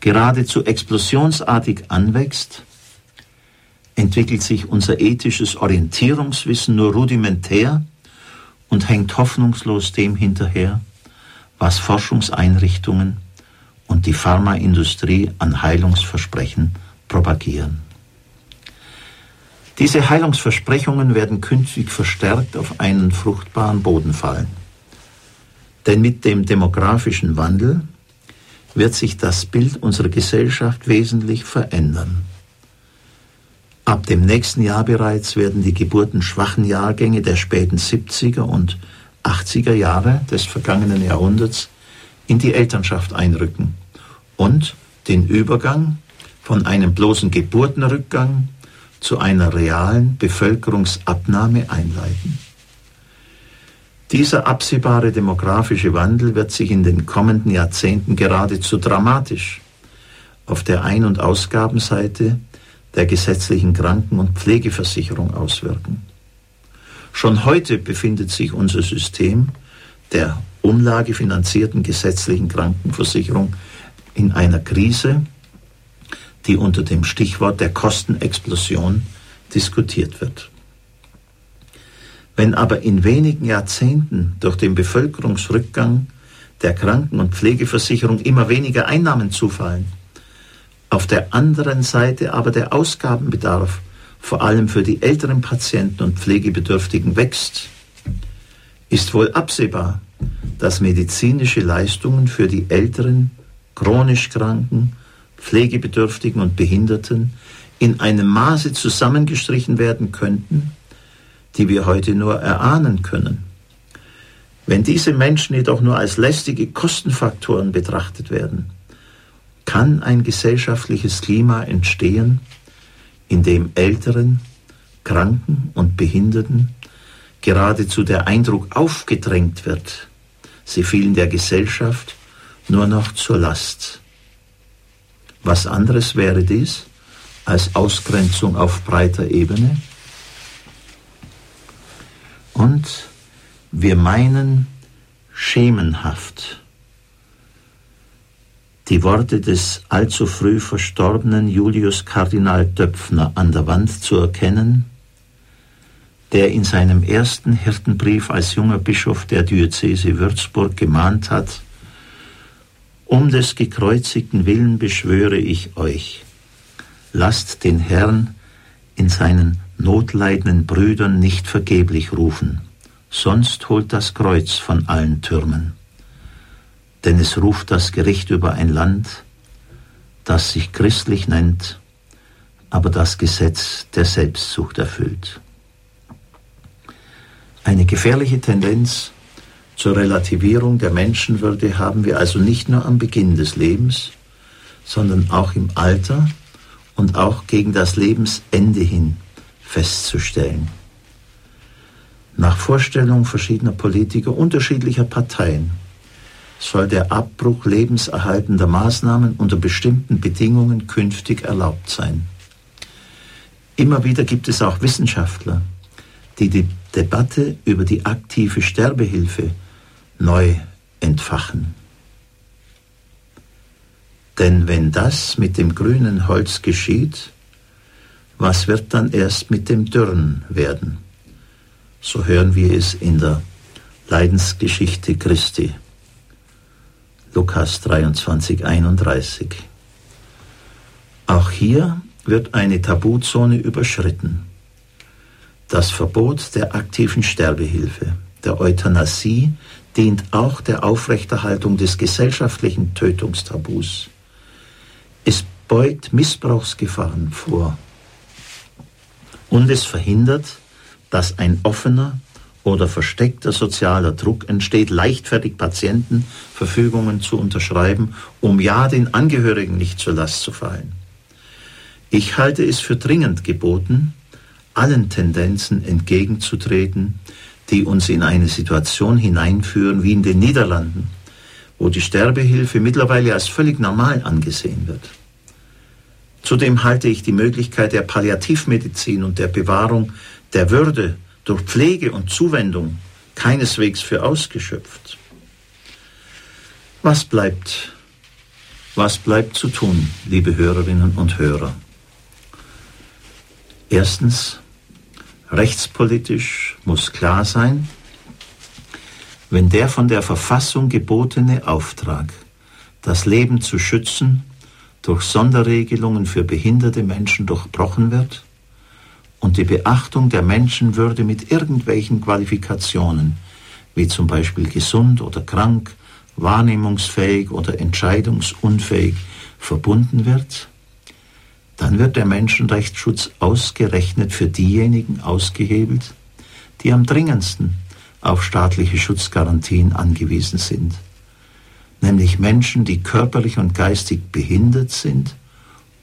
geradezu explosionsartig anwächst, entwickelt sich unser ethisches Orientierungswissen nur rudimentär und hängt hoffnungslos dem hinterher, was Forschungseinrichtungen und die Pharmaindustrie an Heilungsversprechen propagieren. Diese Heilungsversprechungen werden künftig verstärkt auf einen fruchtbaren Boden fallen. Denn mit dem demografischen Wandel wird sich das Bild unserer Gesellschaft wesentlich verändern. Ab dem nächsten Jahr bereits werden die geburtenschwachen Jahrgänge der späten 70er und 80er Jahre des vergangenen Jahrhunderts in die Elternschaft einrücken und den Übergang von einem bloßen Geburtenrückgang zu einer realen Bevölkerungsabnahme einleiten. Dieser absehbare demografische Wandel wird sich in den kommenden Jahrzehnten geradezu dramatisch auf der Ein- und Ausgabenseite der gesetzlichen Kranken- und Pflegeversicherung auswirken. Schon heute befindet sich unser System der umlagefinanzierten gesetzlichen Krankenversicherung in einer Krise, die unter dem Stichwort der Kostenexplosion diskutiert wird. Wenn aber in wenigen Jahrzehnten durch den Bevölkerungsrückgang der Kranken- und Pflegeversicherung immer weniger Einnahmen zufallen, auf der anderen Seite aber der Ausgabenbedarf vor allem für die älteren Patienten und Pflegebedürftigen wächst, ist wohl absehbar, dass medizinische Leistungen für die älteren, chronisch Kranken, Pflegebedürftigen und Behinderten in einem Maße zusammengestrichen werden könnten, die wir heute nur erahnen können. Wenn diese Menschen jedoch nur als lästige Kostenfaktoren betrachtet werden, kann ein gesellschaftliches Klima entstehen, in dem Älteren, Kranken und Behinderten geradezu der Eindruck aufgedrängt wird, sie fielen der Gesellschaft nur noch zur Last. Was anderes wäre dies als Ausgrenzung auf breiter Ebene? Und wir meinen schemenhaft die Worte des allzu früh verstorbenen Julius Kardinal Döpfner an der Wand zu erkennen, der in seinem ersten Hirtenbrief als junger Bischof der Diözese Würzburg gemahnt hat, um des gekreuzigten Willen beschwöre ich euch, lasst den Herrn in seinen notleidenden Brüdern nicht vergeblich rufen, sonst holt das Kreuz von allen Türmen. Denn es ruft das Gericht über ein Land, das sich christlich nennt, aber das Gesetz der Selbstsucht erfüllt. Eine gefährliche Tendenz zur Relativierung der Menschenwürde haben wir also nicht nur am Beginn des Lebens, sondern auch im Alter und auch gegen das Lebensende hin festzustellen. Nach Vorstellung verschiedener Politiker unterschiedlicher Parteien soll der Abbruch lebenserhaltender Maßnahmen unter bestimmten Bedingungen künftig erlaubt sein. Immer wieder gibt es auch Wissenschaftler, die die Debatte über die aktive Sterbehilfe neu entfachen. Denn wenn das mit dem grünen Holz geschieht, was wird dann erst mit dem Dürren werden? So hören wir es in der Leidensgeschichte Christi. Lukas 23, 31. Auch hier wird eine Tabuzone überschritten das Verbot der aktiven Sterbehilfe, der Euthanasie, dient auch der Aufrechterhaltung des gesellschaftlichen Tötungstabus. Es beugt Missbrauchsgefahren vor und es verhindert, dass ein offener oder versteckter sozialer Druck entsteht, leichtfertig Patienten Verfügungen zu unterschreiben, um ja den Angehörigen nicht zur Last zu fallen. Ich halte es für dringend geboten, allen Tendenzen entgegenzutreten, die uns in eine Situation hineinführen wie in den Niederlanden, wo die Sterbehilfe mittlerweile als völlig normal angesehen wird. Zudem halte ich die Möglichkeit der Palliativmedizin und der Bewahrung der Würde durch Pflege und Zuwendung keineswegs für ausgeschöpft. Was bleibt? Was bleibt zu tun, liebe Hörerinnen und Hörer? Erstens, rechtspolitisch muss klar sein, wenn der von der Verfassung gebotene Auftrag, das Leben zu schützen, durch Sonderregelungen für behinderte Menschen durchbrochen wird und die Beachtung der Menschenwürde mit irgendwelchen Qualifikationen, wie zum Beispiel gesund oder krank, wahrnehmungsfähig oder entscheidungsunfähig, verbunden wird, dann wird der Menschenrechtsschutz ausgerechnet für diejenigen ausgehebelt, die am dringendsten auf staatliche Schutzgarantien angewiesen sind, nämlich Menschen, die körperlich und geistig behindert sind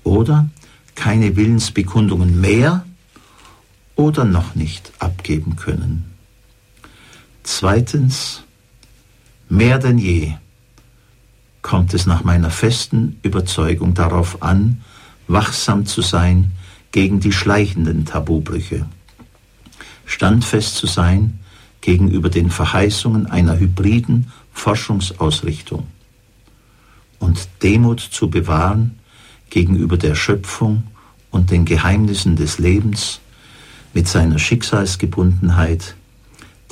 oder keine Willensbekundungen mehr oder noch nicht abgeben können. Zweitens, mehr denn je kommt es nach meiner festen Überzeugung darauf an, wachsam zu sein gegen die schleichenden Tabubrüche, standfest zu sein gegenüber den Verheißungen einer hybriden Forschungsausrichtung und Demut zu bewahren gegenüber der Schöpfung und den Geheimnissen des Lebens mit seiner Schicksalsgebundenheit,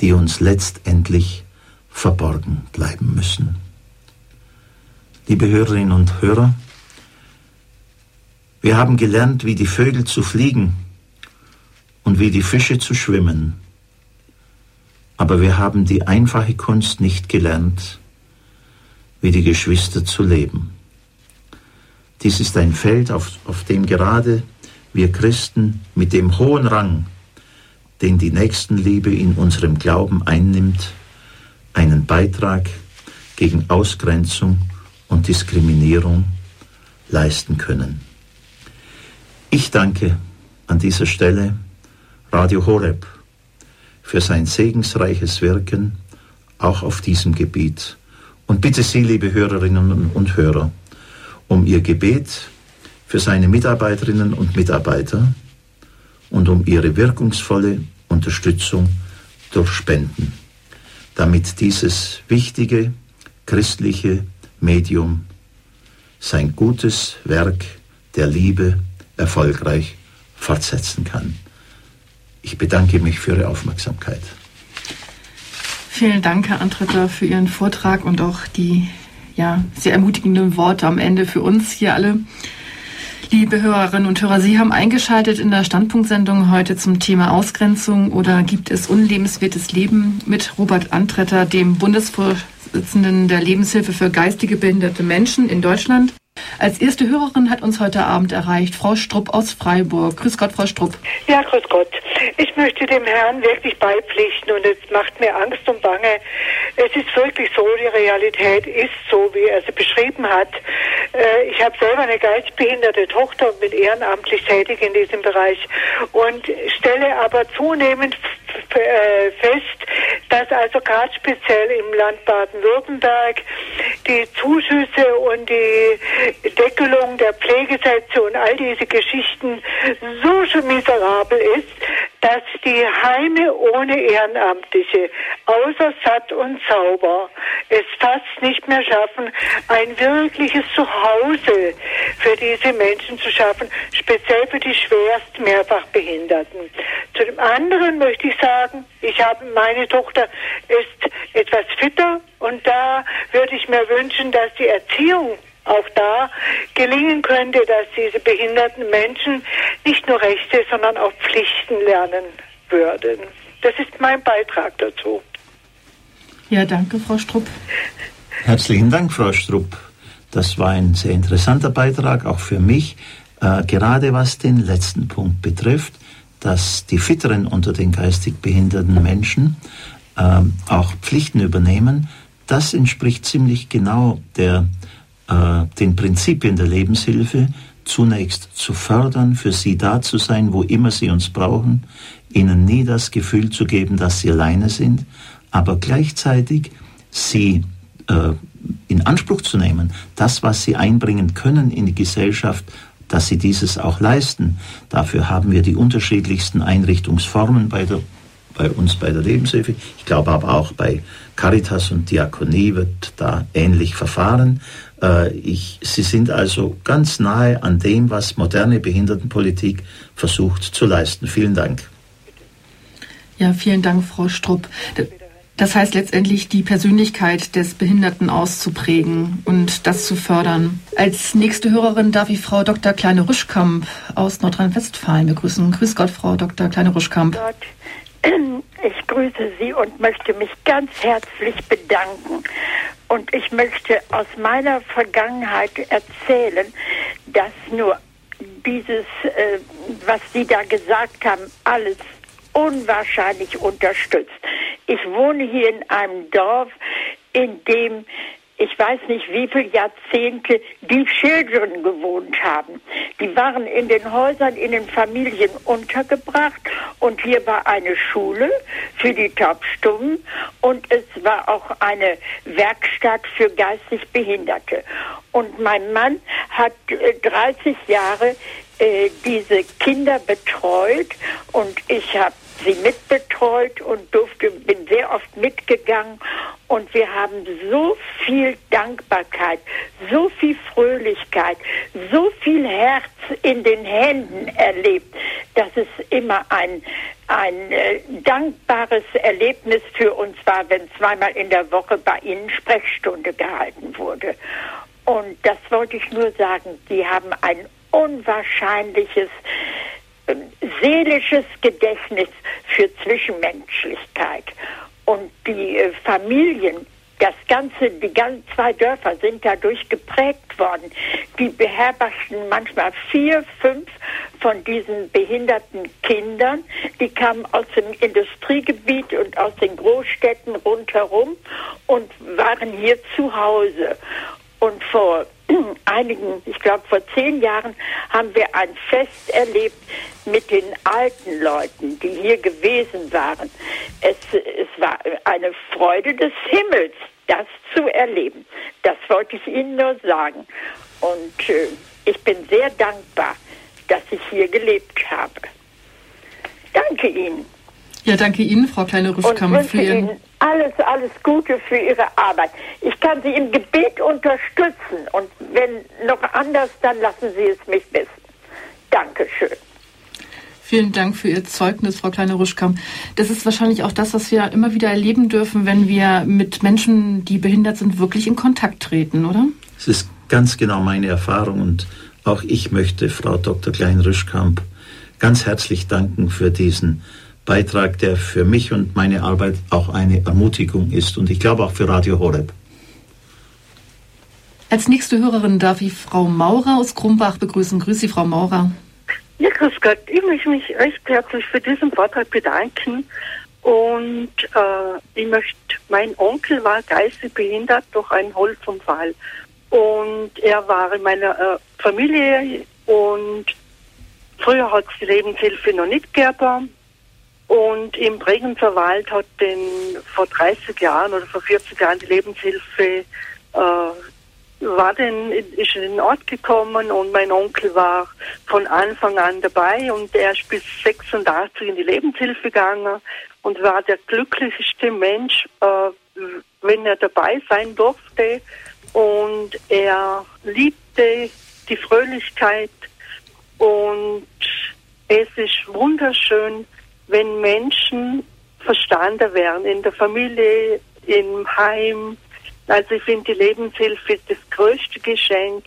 die uns letztendlich verborgen bleiben müssen. Liebe Hörerinnen und Hörer, wir haben gelernt, wie die Vögel zu fliegen und wie die Fische zu schwimmen, aber wir haben die einfache Kunst nicht gelernt, wie die Geschwister zu leben. Dies ist ein Feld, auf, auf dem gerade wir Christen mit dem hohen Rang, den die Nächstenliebe in unserem Glauben einnimmt, einen Beitrag gegen Ausgrenzung und Diskriminierung leisten können. Ich danke an dieser Stelle Radio Horeb für sein segensreiches Wirken auch auf diesem Gebiet. Und bitte Sie, liebe Hörerinnen und Hörer, um Ihr Gebet für seine Mitarbeiterinnen und Mitarbeiter und um ihre wirkungsvolle Unterstützung durch Spenden, damit dieses wichtige christliche Medium sein gutes Werk der Liebe erfolgreich fortsetzen kann. Ich bedanke mich für Ihre Aufmerksamkeit.
Vielen Dank, Herr Antretter, für Ihren Vortrag und auch die ja, sehr ermutigenden Worte am Ende für uns hier alle. Liebe Hörerinnen und Hörer, Sie haben eingeschaltet in der Standpunktsendung heute zum Thema Ausgrenzung oder gibt es unlebenswertes Leben mit Robert Antretter, dem Bundesvorsitzenden der Lebenshilfe für geistige behinderte Menschen in Deutschland. Als erste Hörerin hat uns heute Abend erreicht Frau Strupp aus Freiburg. Grüß Gott, Frau Strupp.
Ja, grüß Gott. Ich möchte dem Herrn wirklich beipflichten und es macht mir Angst und Bange. Es ist wirklich so, die Realität ist so, wie er sie beschrieben hat. Äh, ich habe selber eine geistbehinderte Tochter und bin ehrenamtlich tätig in diesem Bereich und stelle aber zunehmend fest, dass also gerade speziell im Land Baden-Württemberg die Zuschüsse und die Deckelung der Pflegesätze und all diese Geschichten so schon miserabel ist, dass die Heime ohne Ehrenamtliche außer satt und sauber es fast nicht mehr schaffen, ein wirkliches Zuhause für diese Menschen zu schaffen, speziell für die schwerst Mehrfachbehinderten. Zu dem anderen möchte ich sagen, ich habe meine Tochter ist etwas fitter und da würde ich mir wünschen, dass die Erziehung auch da gelingen könnte, dass diese behinderten Menschen nicht nur Rechte, sondern auch Pflichten lernen würden. Das ist mein Beitrag dazu.
Ja, danke, Frau Strupp.
Herzlichen Dank, Frau Strupp. Das war ein sehr interessanter Beitrag, auch für mich, äh, gerade was den letzten Punkt betrifft, dass die Fitteren unter den geistig behinderten Menschen äh, auch Pflichten übernehmen. Das entspricht ziemlich genau der äh, den Prinzipien der Lebenshilfe zunächst zu fördern, für sie da zu sein, wo immer sie uns brauchen, ihnen nie das Gefühl zu geben, dass sie alleine sind, aber gleichzeitig sie äh, in Anspruch zu nehmen, das, was sie einbringen können in die Gesellschaft, dass sie dieses auch leisten. Dafür haben wir die unterschiedlichsten Einrichtungsformen bei, der, bei uns bei der Lebenshilfe. Ich glaube aber auch bei Caritas und Diakonie wird da ähnlich verfahren. Äh, ich, Sie sind also ganz nahe an dem, was moderne Behindertenpolitik versucht zu leisten. Vielen Dank.
Ja, vielen Dank, Frau Strupp. Das heißt letztendlich, die Persönlichkeit des Behinderten auszuprägen und das zu fördern. Als nächste Hörerin darf ich Frau Dr. Kleine-Rüschkamp aus Nordrhein-Westfalen begrüßen. Grüß Gott, Frau Dr. Kleine-Rüschkamp.
Ich grüße Sie und möchte mich ganz herzlich bedanken und ich möchte aus meiner Vergangenheit erzählen, dass nur dieses, äh, was Sie da gesagt haben, alles unwahrscheinlich unterstützt. Ich wohne hier in einem Dorf, in dem ich weiß nicht wie viele Jahrzehnte die Children gewohnt haben. Die waren in den Häusern, in den Familien untergebracht und hier war eine Schule für die Taubstummen und es war auch eine Werkstatt für geistig Behinderte. Und mein Mann hat 30 äh, Jahre äh, diese Kinder betreut und ich habe sie mitbetreut und durfte, bin sehr oft mitgegangen. Und wir haben so viel Dankbarkeit, so viel Fröhlichkeit, so viel Herz in den Händen erlebt, dass es immer ein, ein äh, dankbares Erlebnis für uns war, wenn zweimal in der Woche bei Ihnen Sprechstunde gehalten wurde. Und das wollte ich nur sagen, Sie haben ein unwahrscheinliches seelisches Gedächtnis für Zwischenmenschlichkeit. Und die äh, Familien, das ganze, die ganzen zwei Dörfer sind dadurch geprägt worden. Die beherbergten manchmal vier, fünf von diesen behinderten Kindern. Die kamen aus dem Industriegebiet und aus den Großstädten rundherum und waren hier zu Hause. Und vor einigen, ich glaube vor zehn Jahren, haben wir ein Fest erlebt mit den alten Leuten, die hier gewesen waren. Es, es war eine Freude des Himmels, das zu erleben. Das wollte ich Ihnen nur sagen. Und äh, ich bin sehr dankbar, dass ich hier gelebt habe. Danke Ihnen.
Ja, danke Ihnen, Frau Kleine-Rüschkamp, für Ihren... Ihnen
alles, alles Gute für Ihre Arbeit. Ich kann Sie im Gebet unterstützen und wenn noch anders, dann lassen Sie es mich wissen. Dankeschön.
Vielen Dank für Ihr Zeugnis, Frau Kleine-Ruschkamp. Das ist wahrscheinlich auch das, was wir immer wieder erleben dürfen, wenn wir mit Menschen, die behindert sind, wirklich in Kontakt treten, oder?
Es ist ganz genau meine Erfahrung und auch ich möchte Frau Dr. Klein-Rüschkamp ganz herzlich danken für diesen Beitrag, der für mich und meine Arbeit auch eine Ermutigung ist und ich glaube auch für Radio Horeb.
Als nächste Hörerin darf ich Frau Maurer aus Krumbach begrüßen. Grüß Sie, Frau Maurer.
Ja, grüß Gott. Ich möchte mich recht herzlich für diesen Vortrag bedanken. Und äh, ich möchte, mein Onkel war geistig behindert durch einen Holzunfall. Und er war in meiner äh, Familie und früher hat es die Lebenshilfe noch nicht gegeben. Und im Bregenzer Wald hat den vor 30 Jahren oder vor 40 Jahren die Lebenshilfe äh, war denn, ist in den Ort gekommen und mein Onkel war von Anfang an dabei und er ist bis 86 in die Lebenshilfe gegangen und war der glücklichste Mensch, äh, wenn er dabei sein durfte. Und er liebte die Fröhlichkeit und es ist wunderschön, wenn Menschen verstanden werden in der Familie, im Heim. Also ich finde, die Lebenshilfe ist das größte Geschenk.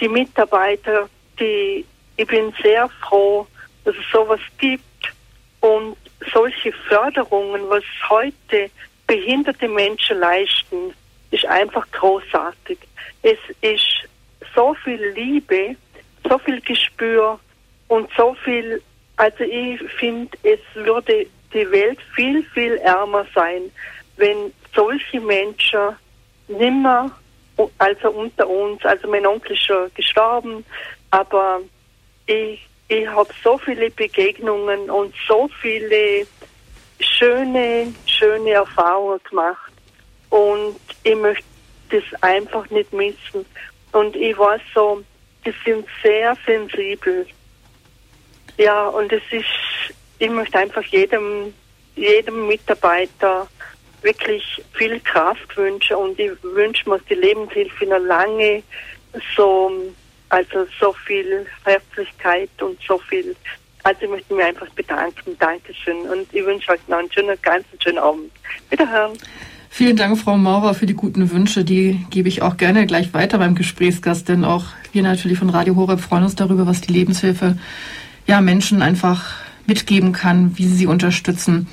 Die Mitarbeiter, die, ich bin sehr froh, dass es sowas gibt und solche Förderungen, was heute behinderte Menschen leisten, ist einfach großartig. Es ist so viel Liebe, so viel Gespür und so viel also ich finde, es würde die Welt viel, viel ärmer sein, wenn solche Menschen nimmer, also unter uns, also mein Onkel ist schon gestorben, aber ich, ich habe so viele Begegnungen und so viele schöne, schöne Erfahrungen gemacht und ich möchte das einfach nicht missen. Und ich weiß so, die sind sehr sensibel ja, und es ist, ich möchte einfach jedem, jedem Mitarbeiter wirklich viel Kraft wünschen und ich wünsche mir, dass die Lebenshilfe noch lange so, also so viel Herzlichkeit und so viel, also ich möchte mich einfach bedanken. Dankeschön und ich wünsche euch noch einen schönen, ganz schönen Abend. Wiederhören.
Vielen Dank, Frau Maurer, für die guten Wünsche. Die gebe ich auch gerne gleich weiter beim Gesprächsgast, denn auch wir natürlich von Radio Horeb freuen uns darüber, was die Lebenshilfe ja, Menschen einfach mitgeben kann, wie sie sie unterstützen.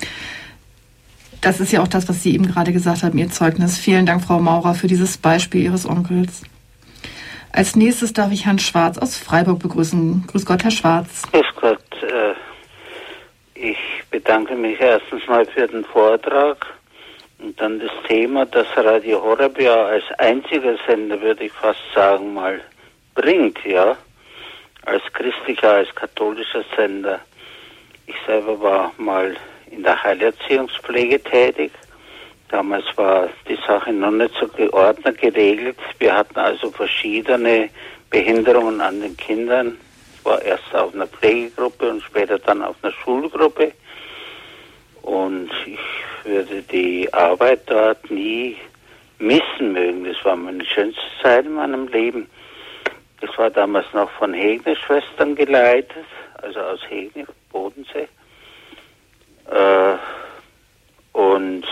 Das ist ja auch das, was Sie eben gerade gesagt haben, Ihr Zeugnis. Vielen Dank, Frau Maurer, für dieses Beispiel Ihres Onkels. Als nächstes darf ich Herrn Schwarz aus Freiburg begrüßen. Grüß Gott, Herr Schwarz.
Grüß Gott. Äh, ich bedanke mich erstens mal für den Vortrag und dann das Thema, das Radio Horeb ja als einziger Sender, würde ich fast sagen, mal bringt, ja als christlicher, als katholischer Sender. Ich selber war mal in der Heilerziehungspflege tätig. Damals war die Sache noch nicht so geordnet, geregelt. Wir hatten also verschiedene Behinderungen an den Kindern. Ich war erst auf einer Pflegegruppe und später dann auf einer Schulgruppe. Und ich würde die Arbeit dort nie missen mögen. Das war meine schönste Zeit in meinem Leben. Das war damals noch von Hegner-Schwestern geleitet, also aus Hegner, Bodensee. Äh, und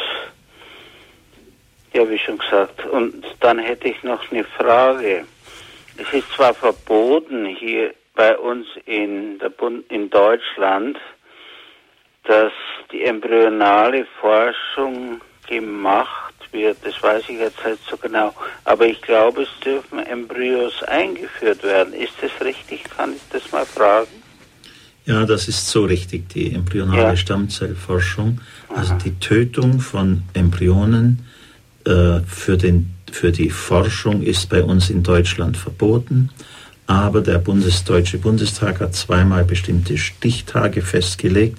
ja, wie schon gesagt. Und dann hätte ich noch eine Frage. Es ist zwar verboten hier bei uns in, der Bund, in Deutschland, dass die embryonale Forschung gemacht wird. Das weiß ich jetzt nicht so genau. Aber ich glaube, es dürfen Embryos eingeführt werden. Ist das richtig? Kann ich das mal fragen?
Ja, das ist so richtig, die embryonale ja. Stammzellforschung. Also die Tötung von Embryonen äh, für, den, für die Forschung ist bei uns in Deutschland verboten. Aber der Bundesdeutsche Bundestag hat zweimal bestimmte Stichtage festgelegt.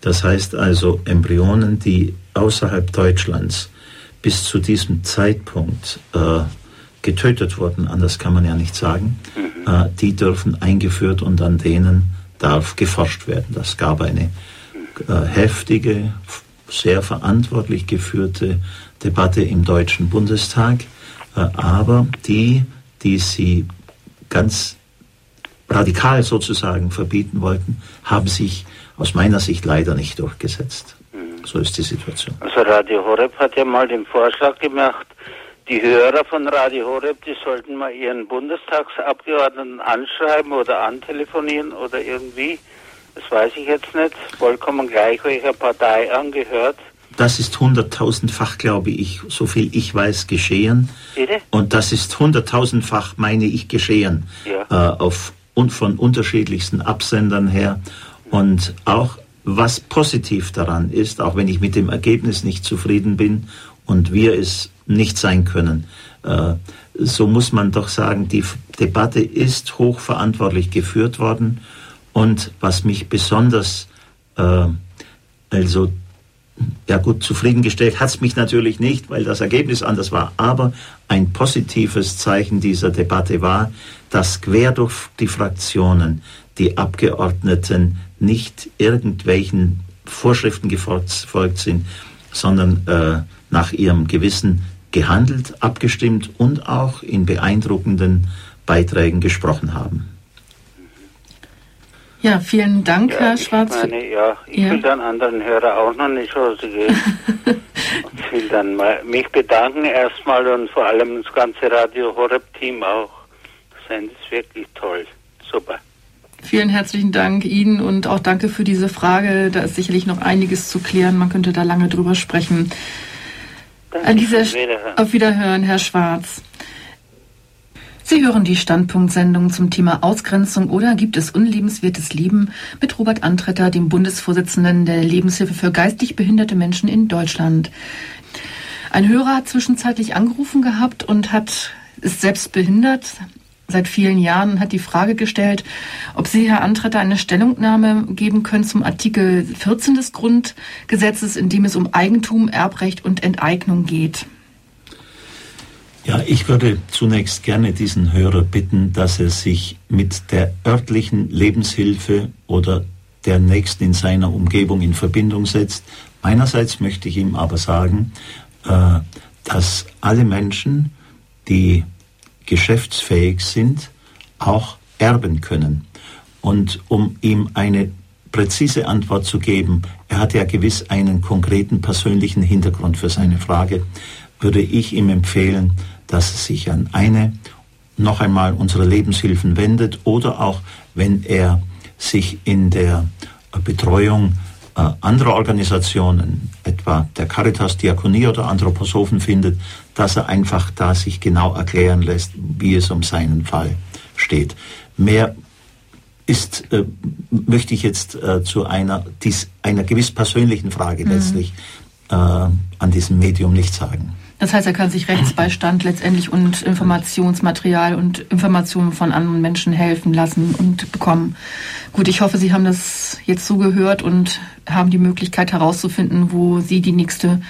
Das heißt also, Embryonen, die außerhalb Deutschlands bis zu diesem Zeitpunkt äh, getötet wurden, anders kann man ja nicht sagen, mhm. äh, die dürfen eingeführt und an denen darf geforscht werden. Das gab eine äh, heftige, sehr verantwortlich geführte Debatte im Deutschen Bundestag, äh, aber die, die sie ganz radikal sozusagen verbieten wollten, haben sich aus meiner Sicht leider nicht durchgesetzt. So ist die Situation.
Also Radio Horeb hat ja mal den Vorschlag gemacht, die Hörer von Radio Horeb, die sollten mal ihren Bundestagsabgeordneten anschreiben oder antelefonieren oder irgendwie. Das weiß ich jetzt nicht. Vollkommen gleich, welcher Partei angehört.
Das ist hunderttausendfach, glaube ich, so viel ich weiß, geschehen. Bitte? Und das ist hunderttausendfach, meine ich, geschehen. Ja. Äh, auf, und von unterschiedlichsten Absendern her. Und auch was positiv daran ist, auch wenn ich mit dem Ergebnis nicht zufrieden bin und wir es nicht sein können, äh, so muss man doch sagen, die Debatte ist hochverantwortlich geführt worden. Und was mich besonders äh, also ja gut, zufriedengestellt hat es mich natürlich nicht, weil das Ergebnis anders war. Aber ein positives Zeichen dieser Debatte war, dass quer durch die Fraktionen die Abgeordneten nicht irgendwelchen Vorschriften gefolgt sind, sondern äh, nach ihrem Gewissen gehandelt, abgestimmt und auch in beeindruckenden Beiträgen gesprochen haben.
Ja, vielen Dank, ja, Herr Schwarz.
Meine, ja, ich ja. will dann anderen Hörer auch noch Chance geben. und will dann mal mich bedanken erstmal und vor allem das ganze Radio Horeb-Team auch. Das ist wirklich toll. Super.
Vielen herzlichen Dank Ihnen und auch danke für diese Frage. Da ist sicherlich noch einiges zu klären. Man könnte da lange drüber sprechen. Danke An dieser Wiederhören. Auf Wiederhören, Herr Schwarz. Sie hören die Standpunktsendung zum Thema Ausgrenzung oder gibt es unlebenswertes Leben mit Robert Antretter, dem Bundesvorsitzenden der Lebenshilfe für geistig behinderte Menschen in Deutschland. Ein Hörer hat zwischenzeitlich angerufen gehabt und hat ist selbst behindert seit vielen Jahren hat die Frage gestellt, ob Sie, Herr Antretter, eine Stellungnahme geben können zum Artikel 14 des Grundgesetzes, in dem es um Eigentum, Erbrecht und Enteignung geht.
Ja, ich würde zunächst gerne diesen Hörer bitten, dass er sich mit der örtlichen Lebenshilfe oder der Nächsten in seiner Umgebung in Verbindung setzt. Meinerseits möchte ich ihm aber sagen, äh, dass alle Menschen, die geschäftsfähig sind, auch erben können. Und um ihm eine präzise Antwort zu geben, er hat ja gewiss einen konkreten persönlichen Hintergrund für seine Frage, würde ich ihm empfehlen, dass er sich an eine noch einmal unsere Lebenshilfen wendet oder auch wenn er sich in der Betreuung äh, anderer Organisationen, etwa der Caritas Diakonie oder Anthroposophen findet, dass er einfach da sich genau erklären lässt, wie es um seinen Fall steht. Mehr ist, äh, möchte ich jetzt äh, zu einer, dies, einer gewiss persönlichen Frage mhm. letztlich äh, an diesem Medium nicht sagen.
Das heißt, er kann sich Rechtsbeistand letztendlich und Informationsmaterial und Informationen von anderen Menschen helfen lassen und bekommen. Gut, ich hoffe, Sie haben das jetzt so und haben die Möglichkeit herauszufinden, wo Sie die nächste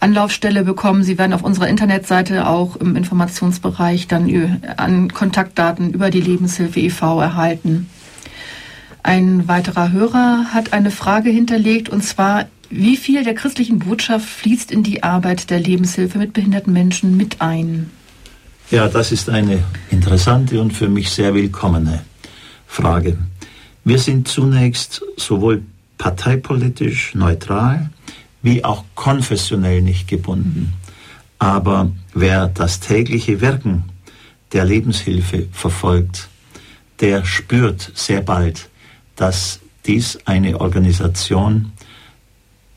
Anlaufstelle bekommen. Sie werden auf unserer Internetseite auch im Informationsbereich dann an Kontaktdaten über die Lebenshilfe e.V. erhalten. Ein weiterer Hörer hat eine Frage hinterlegt und zwar Wie viel der christlichen Botschaft fließt in die Arbeit der Lebenshilfe mit behinderten Menschen mit ein?
Ja, das ist eine interessante und für mich sehr willkommene Frage. Wir sind zunächst sowohl parteipolitisch neutral wie auch konfessionell nicht gebunden. Aber wer das tägliche Wirken der Lebenshilfe verfolgt, der spürt sehr bald, dass dies eine Organisation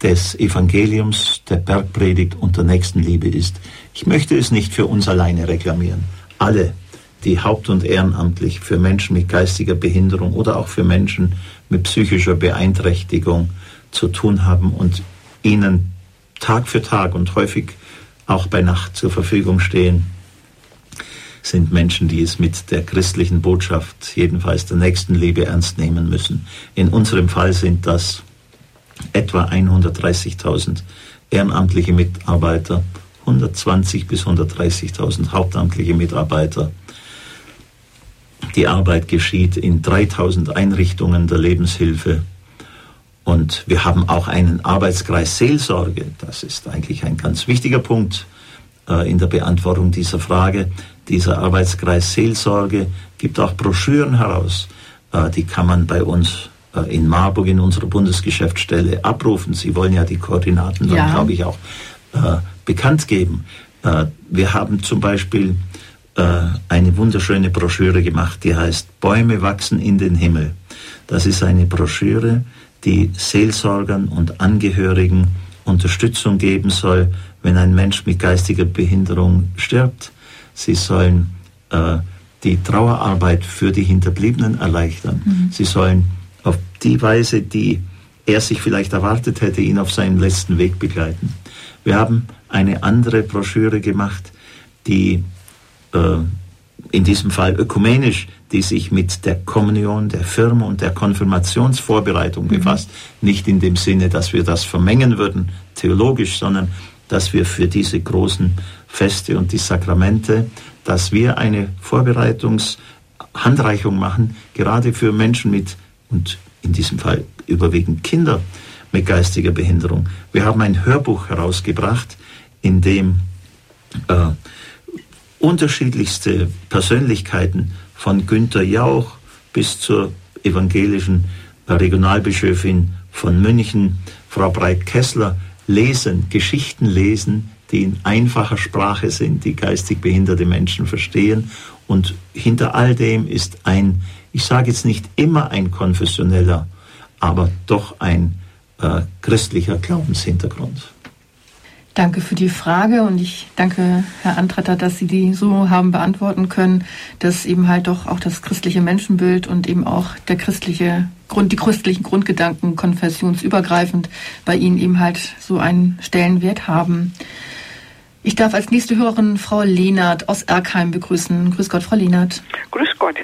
des Evangeliums, der Bergpredigt und der Nächstenliebe ist. Ich möchte es nicht für uns alleine reklamieren. Alle, die haupt- und ehrenamtlich für Menschen mit geistiger Behinderung oder auch für Menschen mit psychischer Beeinträchtigung zu tun haben und ihnen Tag für Tag und häufig auch bei Nacht zur Verfügung stehen, sind Menschen, die es mit der christlichen Botschaft, jedenfalls der Nächstenliebe, ernst nehmen müssen. In unserem Fall sind das etwa 130.000 ehrenamtliche Mitarbeiter, 120 bis 130.000 hauptamtliche Mitarbeiter. Die Arbeit geschieht in 3000 Einrichtungen der Lebenshilfe. Und wir haben auch einen Arbeitskreis Seelsorge. Das ist eigentlich ein ganz wichtiger Punkt äh, in der Beantwortung dieser Frage. Dieser Arbeitskreis Seelsorge gibt auch Broschüren heraus. Äh, die kann man bei uns in Marburg in unserer Bundesgeschäftsstelle abrufen. Sie wollen ja die Koordinaten dann, ja. glaube ich, auch äh, bekannt geben. Äh, wir haben zum Beispiel äh, eine wunderschöne Broschüre gemacht, die heißt Bäume wachsen in den Himmel. Das ist eine Broschüre, die Seelsorgern und Angehörigen Unterstützung geben soll, wenn ein Mensch mit geistiger Behinderung stirbt. Sie sollen äh, die Trauerarbeit für die Hinterbliebenen erleichtern. Mhm. Sie sollen auf die Weise, die er sich vielleicht erwartet hätte, ihn auf seinen letzten Weg begleiten. Wir haben eine andere Broschüre gemacht, die äh, in diesem Fall ökumenisch, die sich mit der Kommunion, der Firma und der Konfirmationsvorbereitung mhm. befasst. Nicht in dem Sinne, dass wir das vermengen würden, theologisch, sondern dass wir für diese großen Feste und die Sakramente, dass wir eine Vorbereitungshandreichung machen, gerade für Menschen mit und in diesem Fall überwiegend Kinder mit geistiger Behinderung. Wir haben ein Hörbuch herausgebracht, in dem äh, unterschiedlichste Persönlichkeiten von Günter Jauch bis zur evangelischen Regionalbischöfin von München, Frau Breit-Kessler, lesen, Geschichten lesen, die in einfacher Sprache sind, die geistig behinderte Menschen verstehen. Und hinter all dem ist ein ich sage jetzt nicht immer ein konfessioneller, aber doch ein äh, christlicher Glaubenshintergrund.
Danke für die Frage und ich danke Herr Antretter, dass Sie die so haben beantworten können, dass eben halt doch auch das christliche Menschenbild und eben auch der christliche Grund, die christlichen Grundgedanken konfessionsübergreifend bei Ihnen eben halt so einen Stellenwert haben. Ich darf als nächste Hörerin Frau Lehnert aus Erkheim begrüßen. Grüß Gott, Frau Lehnert.
Grüß Gott.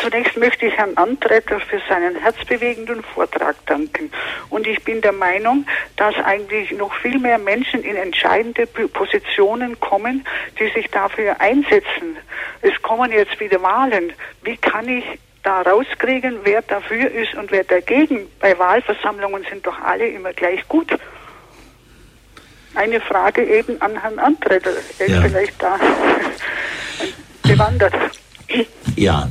Zunächst möchte ich Herrn Antretter für seinen herzbewegenden Vortrag danken. Und ich bin der Meinung, dass eigentlich noch viel mehr Menschen in entscheidende Positionen kommen, die sich dafür einsetzen. Es kommen jetzt wieder Wahlen. Wie kann ich da rauskriegen, wer dafür ist und wer dagegen? Bei Wahlversammlungen sind doch alle immer gleich gut. Eine Frage eben an Herrn Antretter. Er ist ja. vielleicht da bewandert.
Ja,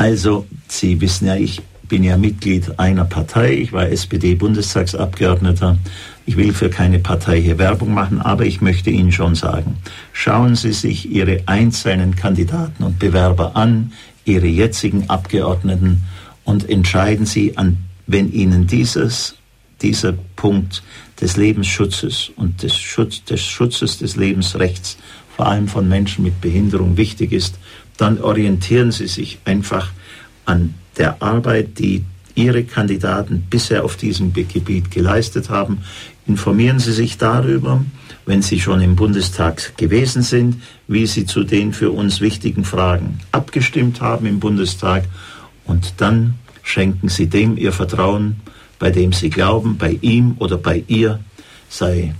also, Sie wissen ja, ich bin ja Mitglied einer Partei. Ich war SPD-Bundestagsabgeordneter. Ich will für keine Partei hier Werbung machen, aber ich möchte Ihnen schon sagen, schauen Sie sich Ihre einzelnen Kandidaten und Bewerber an, Ihre jetzigen Abgeordneten und entscheiden Sie an, wenn Ihnen dieses, dieser Punkt des Lebensschutzes und des, Schutz, des Schutzes des Lebensrechts, vor allem von Menschen mit Behinderung, wichtig ist, dann orientieren Sie sich einfach an der Arbeit, die Ihre Kandidaten bisher auf diesem Gebiet geleistet haben. Informieren Sie sich darüber, wenn Sie schon im Bundestag gewesen sind, wie Sie zu den für uns wichtigen Fragen abgestimmt haben im Bundestag. Und dann schenken Sie dem Ihr Vertrauen, bei dem Sie glauben, bei ihm oder bei ihr sei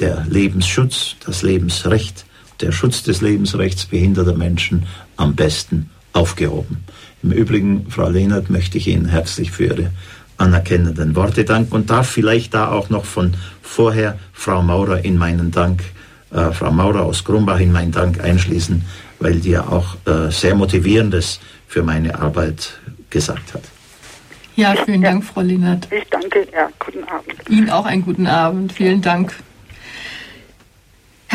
der Lebensschutz, das Lebensrecht, der Schutz des Lebensrechts behinderter Menschen am besten aufgehoben. Im Übrigen, Frau Lehnert, möchte ich Ihnen herzlich für Ihre anerkennenden Worte danken und darf vielleicht da auch noch von vorher Frau Maurer in meinen Dank, äh, Frau Maurer aus Grumbach in meinen Dank einschließen, weil die ja auch äh, sehr Motivierendes für meine Arbeit gesagt hat.
Ja, vielen ja. Dank, Frau Lienert.
Ich danke, ja, guten Abend.
Ihnen auch einen guten Abend. Vielen Dank.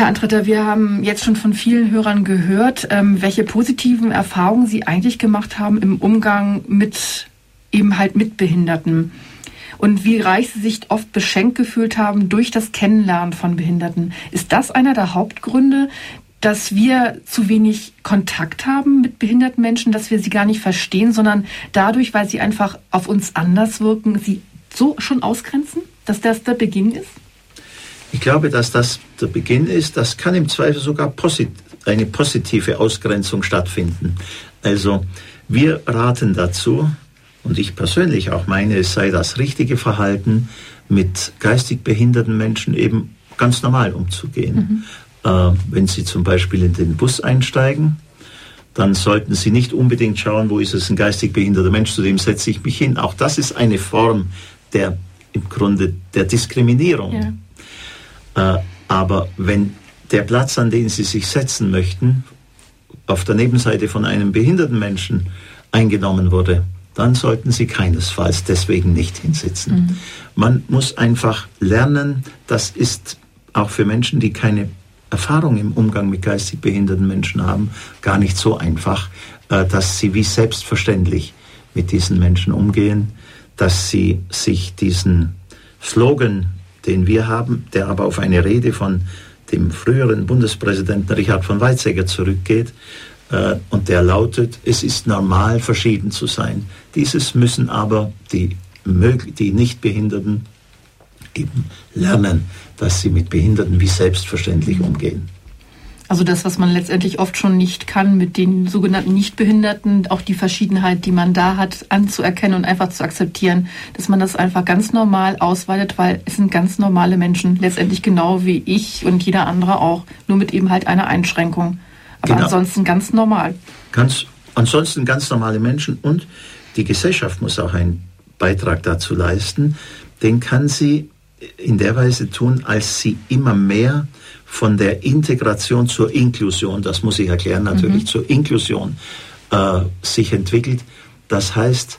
Herr Antretter, wir haben jetzt schon von vielen Hörern gehört, ähm, welche positiven Erfahrungen Sie eigentlich gemacht haben im Umgang mit eben halt mit Behinderten und wie reich Sie sich oft beschenkt gefühlt haben durch das Kennenlernen von Behinderten. Ist das einer der Hauptgründe, dass wir zu wenig Kontakt haben mit behinderten Menschen, dass wir sie gar nicht verstehen, sondern dadurch, weil sie einfach auf uns anders wirken, sie so schon ausgrenzen, dass das der Beginn ist?
Ich glaube, dass das der Beginn ist. Das kann im Zweifel sogar posit eine positive Ausgrenzung stattfinden. Also wir raten dazu, und ich persönlich auch meine, es sei das richtige Verhalten, mit geistig behinderten Menschen eben ganz normal umzugehen. Mhm. Äh, wenn Sie zum Beispiel in den Bus einsteigen, dann sollten Sie nicht unbedingt schauen, wo ist es ein geistig behinderter Mensch, zu dem setze ich mich hin. Auch das ist eine Form der im Grunde der Diskriminierung. Ja. Äh, aber wenn der Platz, an den Sie sich setzen möchten, auf der Nebenseite von einem behinderten Menschen eingenommen wurde, dann sollten Sie keinesfalls deswegen nicht hinsitzen. Mhm. Man muss einfach lernen, das ist auch für Menschen, die keine Erfahrung im Umgang mit geistig behinderten Menschen haben, gar nicht so einfach, äh, dass sie wie selbstverständlich mit diesen Menschen umgehen, dass sie sich diesen Slogan, den wir haben, der aber auf eine Rede von dem früheren Bundespräsidenten Richard von Weizsäcker zurückgeht, äh, und der lautet, es ist normal, verschieden zu sein. Dieses müssen aber die, die Nichtbehinderten eben lernen dass sie mit Behinderten wie selbstverständlich umgehen.
Also das, was man letztendlich oft schon nicht kann, mit den sogenannten Nichtbehinderten, auch die Verschiedenheit, die man da hat, anzuerkennen und einfach zu akzeptieren, dass man das einfach ganz normal ausweitet, weil es sind ganz normale Menschen, letztendlich genau wie ich und jeder andere auch, nur mit eben halt einer Einschränkung. Aber genau. ansonsten ganz normal.
Ganz, ansonsten ganz normale Menschen und die Gesellschaft muss auch einen Beitrag dazu leisten. Den kann sie in der Weise tun, als sie immer mehr von der Integration zur Inklusion, das muss ich erklären natürlich, mhm. zur Inklusion äh, sich entwickelt. Das heißt,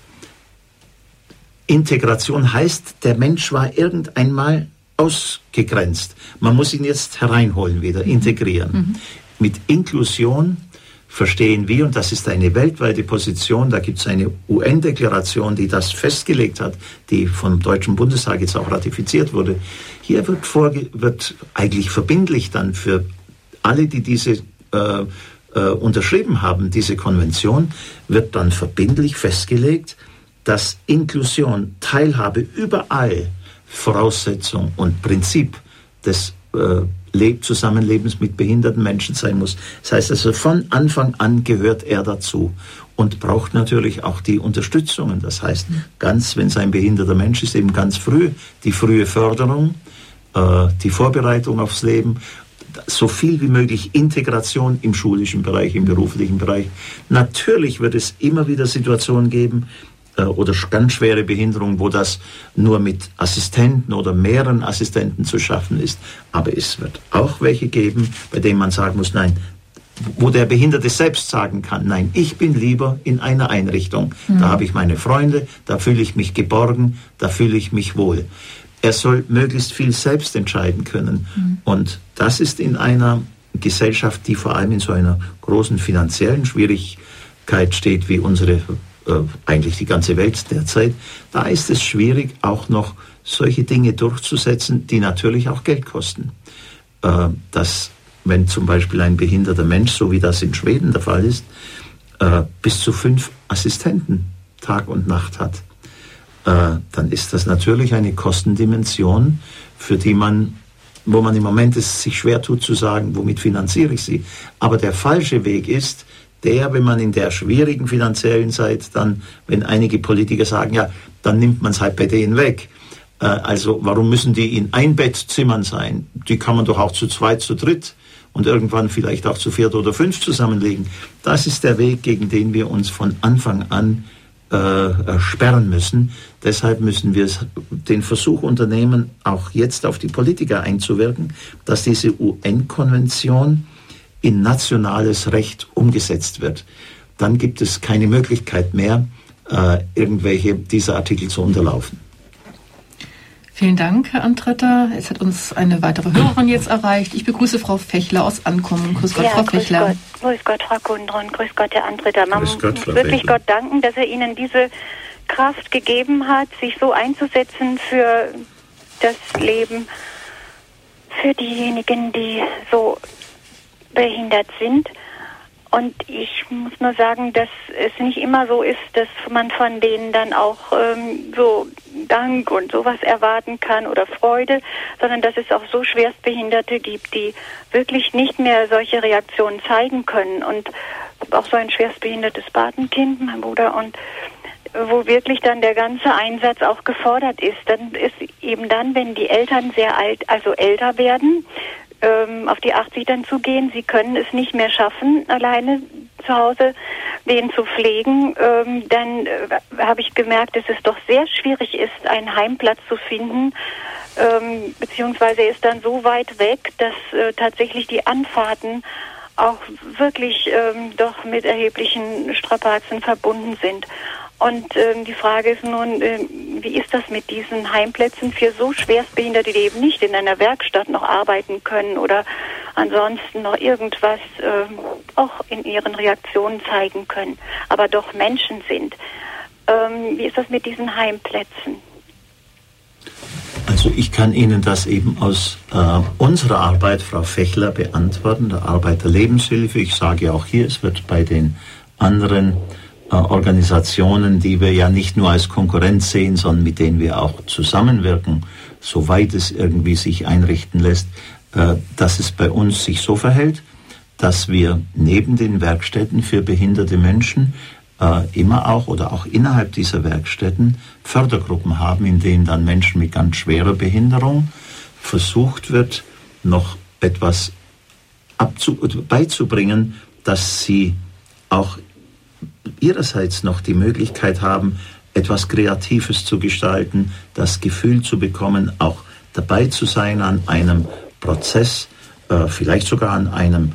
Integration heißt, der Mensch war irgendeinmal ausgegrenzt. Man muss ihn jetzt hereinholen wieder, mhm. integrieren. Mhm. Mit Inklusion verstehen wir, und das ist eine weltweite Position, da gibt es eine UN-Deklaration, die das festgelegt hat, die vom Deutschen Bundestag jetzt auch ratifiziert wurde. Hier wird, wird eigentlich verbindlich dann für alle, die diese äh, äh, unterschrieben haben, diese Konvention, wird dann verbindlich festgelegt, dass Inklusion, Teilhabe überall Voraussetzung und Prinzip des äh, Zusammenlebens mit behinderten Menschen sein muss. Das heißt also, von Anfang an gehört er dazu und braucht natürlich auch die Unterstützungen. Das heißt, ganz, wenn es ein behinderter Mensch ist, eben ganz früh die frühe Förderung, äh, die Vorbereitung aufs Leben, so viel wie möglich Integration im schulischen Bereich, im beruflichen Bereich. Natürlich wird es immer wieder Situationen geben, oder ganz schwere Behinderung, wo das nur mit Assistenten oder mehreren Assistenten zu schaffen ist. Aber es wird auch welche geben, bei denen man sagen muss, nein, wo der Behinderte selbst sagen kann, nein, ich bin lieber in einer Einrichtung. Mhm. Da habe ich meine Freunde, da fühle ich mich geborgen, da fühle ich mich wohl. Er soll möglichst viel selbst entscheiden können. Mhm. Und das ist in einer Gesellschaft, die vor allem in so einer großen finanziellen Schwierigkeit steht, wie unsere äh, eigentlich die ganze Welt derzeit, da ist es schwierig, auch noch solche Dinge durchzusetzen, die natürlich auch Geld kosten. Äh, dass, wenn zum Beispiel ein behinderter Mensch, so wie das in Schweden der Fall ist, äh, bis zu fünf Assistenten Tag und Nacht hat, äh, dann ist das natürlich eine Kostendimension, für die man wo man im Moment es sich schwer tut zu sagen, womit finanziere ich sie. Aber der falsche Weg ist, der, wenn man in der schwierigen finanziellen Zeit dann, wenn einige Politiker sagen, ja, dann nimmt man es halt bei denen weg. Äh, also warum müssen die in Einbettzimmern sein? Die kann man doch auch zu zweit, zu dritt und irgendwann vielleicht auch zu viert oder fünf zusammenlegen. Das ist der Weg, gegen den wir uns von Anfang an äh, sperren müssen. Deshalb müssen wir den Versuch unternehmen, auch jetzt auf die Politiker einzuwirken, dass diese UN-Konvention in nationales Recht umgesetzt wird. Dann gibt es keine Möglichkeit mehr, äh, irgendwelche dieser Artikel zu unterlaufen.
Vielen Dank, Herr Antretter. Es hat uns eine weitere Hörerin jetzt erreicht. Ich begrüße Frau Fechler aus Ankommen.
Grüß Gott, ja, Frau grüß Fechler. Gott. Grüß Gott, Frau Kundron. Grüß Gott, Herr Antretter. Man muss wirklich Fechler. Gott danken, dass er Ihnen diese Kraft gegeben hat, sich so einzusetzen für das Leben, für diejenigen, die so behindert sind. Und ich muss nur sagen, dass es nicht immer so ist, dass man von denen dann auch ähm, so Dank und sowas erwarten kann oder Freude, sondern dass es auch so Schwerstbehinderte gibt, die wirklich nicht mehr solche Reaktionen zeigen können. Und auch so ein schwerstbehindertes Patenkind, mein Bruder, und wo wirklich dann der ganze Einsatz auch gefordert ist. Dann ist eben dann, wenn die Eltern sehr alt, also älter werden, ähm, auf die 80 dann zu gehen. Sie können es nicht mehr schaffen, alleine zu Hause den zu pflegen. Ähm, dann äh, habe ich gemerkt, dass es doch sehr schwierig ist, einen Heimplatz zu finden. Ähm, beziehungsweise ist dann so weit weg, dass äh, tatsächlich die Anfahrten auch wirklich ähm, doch mit erheblichen Strapazen verbunden sind. Und ähm, die Frage ist nun, äh, wie ist das mit diesen Heimplätzen für so Schwerstbehinderte, die eben nicht in einer Werkstatt noch arbeiten können oder ansonsten noch irgendwas äh, auch in ihren Reaktionen zeigen können, aber doch Menschen sind. Ähm, wie ist das mit diesen Heimplätzen?
Also ich kann Ihnen das eben aus äh, unserer Arbeit, Frau Fechler, beantworten, der Arbeit der Lebenshilfe. Ich sage auch hier, es wird bei den anderen Organisationen, die wir ja nicht nur als Konkurrenz sehen, sondern mit denen wir auch zusammenwirken, soweit es irgendwie sich einrichten lässt, äh, dass es bei uns sich so verhält, dass wir neben den Werkstätten für behinderte Menschen äh, immer auch oder auch innerhalb dieser Werkstätten Fördergruppen haben, in denen dann Menschen mit ganz schwerer Behinderung versucht wird, noch etwas beizubringen, dass sie auch ihrerseits noch die Möglichkeit haben, etwas Kreatives zu gestalten, das Gefühl zu bekommen, auch dabei zu sein an einem Prozess, äh, vielleicht sogar an einem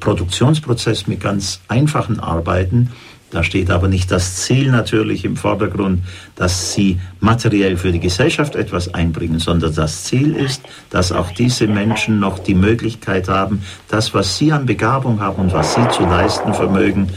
Produktionsprozess mit ganz einfachen Arbeiten, da steht aber nicht das Ziel natürlich im Vordergrund, dass sie materiell für die Gesellschaft etwas einbringen, sondern das Ziel ist, dass auch diese Menschen noch die Möglichkeit haben, das, was sie an Begabung haben und was sie zu leisten vermögen,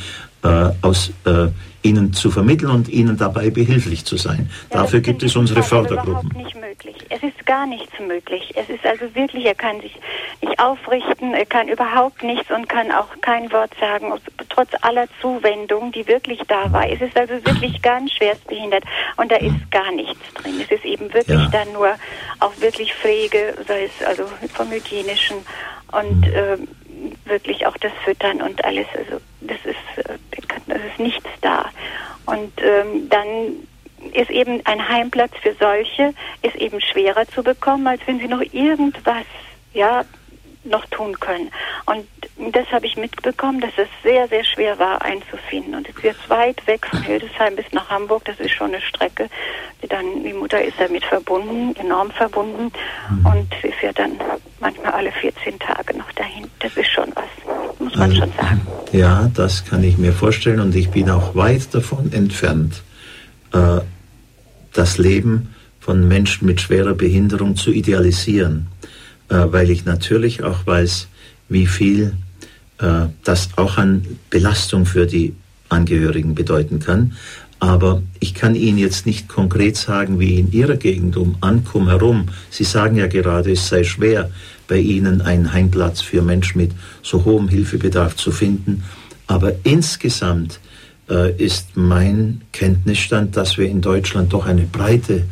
äh, aus äh, ihnen zu vermitteln und ihnen dabei behilflich zu sein. Ja, Dafür gibt es unsere Fördergruppen.
Nicht möglich. Es ist gar nichts möglich. Es ist also wirklich, er kann sich nicht aufrichten, er kann überhaupt nichts und kann auch kein Wort sagen, trotz aller Zuwendung, die wirklich da war. Es ist also wirklich ganz schwerstbehindert und da ist gar nichts drin. Es ist eben wirklich ja. dann nur auch wirklich Pflege, sei es also vom hygienischen und äh, wirklich auch das Füttern und alles. Also das ist, äh, das ist nichts da. Und ähm, dann ist eben ein Heimplatz für solche ist eben schwerer zu bekommen, als wenn sie noch irgendwas ja noch tun können. Und das habe ich mitbekommen, dass es sehr, sehr schwer war einzufinden. Und es wird weit weg von Hildesheim bis nach Hamburg. Das ist schon eine Strecke. Die, dann, die Mutter ist damit verbunden, enorm verbunden. Mhm. Und sie fährt dann manchmal alle 14 Tage noch dahin. Das ist schon was, muss man also, schon sagen.
Ja, das kann ich mir vorstellen. Und ich bin auch weit davon entfernt, äh, das Leben von Menschen mit schwerer Behinderung zu idealisieren weil ich natürlich auch weiß, wie viel äh, das auch an Belastung für die Angehörigen bedeuten kann. Aber ich kann Ihnen jetzt nicht konkret sagen, wie in Ihrer Gegend um Ankum herum, Sie sagen ja gerade, es sei schwer, bei Ihnen einen Heimplatz für Menschen mit so hohem Hilfebedarf zu finden. Aber insgesamt äh, ist mein Kenntnisstand, dass wir in Deutschland doch eine breite,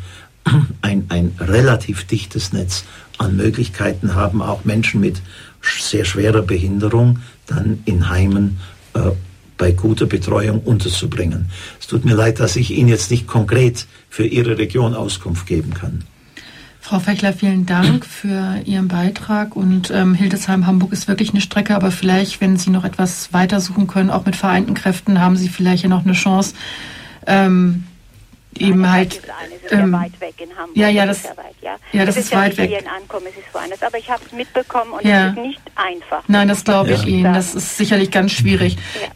ein, ein relativ dichtes Netz an Möglichkeiten haben auch Menschen mit sehr schwerer Behinderung dann in Heimen äh, bei guter Betreuung unterzubringen. Es tut mir leid, dass ich Ihnen jetzt nicht konkret für Ihre Region Auskunft geben kann.
Frau Fechler, vielen Dank für Ihren Beitrag. Und ähm, Hildesheim-Hamburg ist wirklich eine Strecke, aber vielleicht, wenn Sie noch etwas weiter suchen können, auch mit vereinten Kräften, haben Sie vielleicht ja noch eine Chance, ähm, eben halt.
Das ähm, ja weit weg in Hamburg.
Ja, ja, das,
ist ja ja,
das
es
ist, ist weit weg.
Ankommen, es ist woanders. Aber ich habe es mitbekommen und
ja.
es ist nicht einfach.
Nein, das glaube ich Ihnen. Das ist sicherlich ganz schwierig. Ja.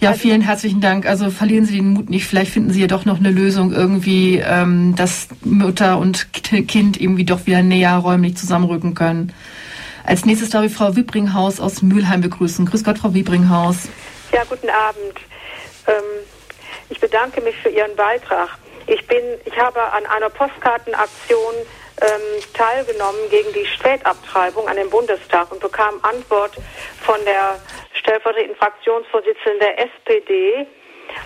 Ja, also vielen herzlichen Dank. Also verlieren Sie den Mut nicht. Vielleicht finden Sie ja doch noch eine Lösung irgendwie, ähm, dass Mutter und Kind irgendwie doch wieder näher räumlich zusammenrücken können. Als nächstes darf ich Frau Wiebringhaus aus Mülheim begrüßen. Grüß Gott, Frau Wiebringhaus.
Ja, guten Abend. Ähm, ich bedanke mich für Ihren Beitrag. Ich bin, ich habe an einer Postkartenaktion ähm, teilgenommen gegen die Spätabtreibung an dem Bundestag und bekam Antwort von der stellvertretenden Fraktionsvorsitzenden der SPD.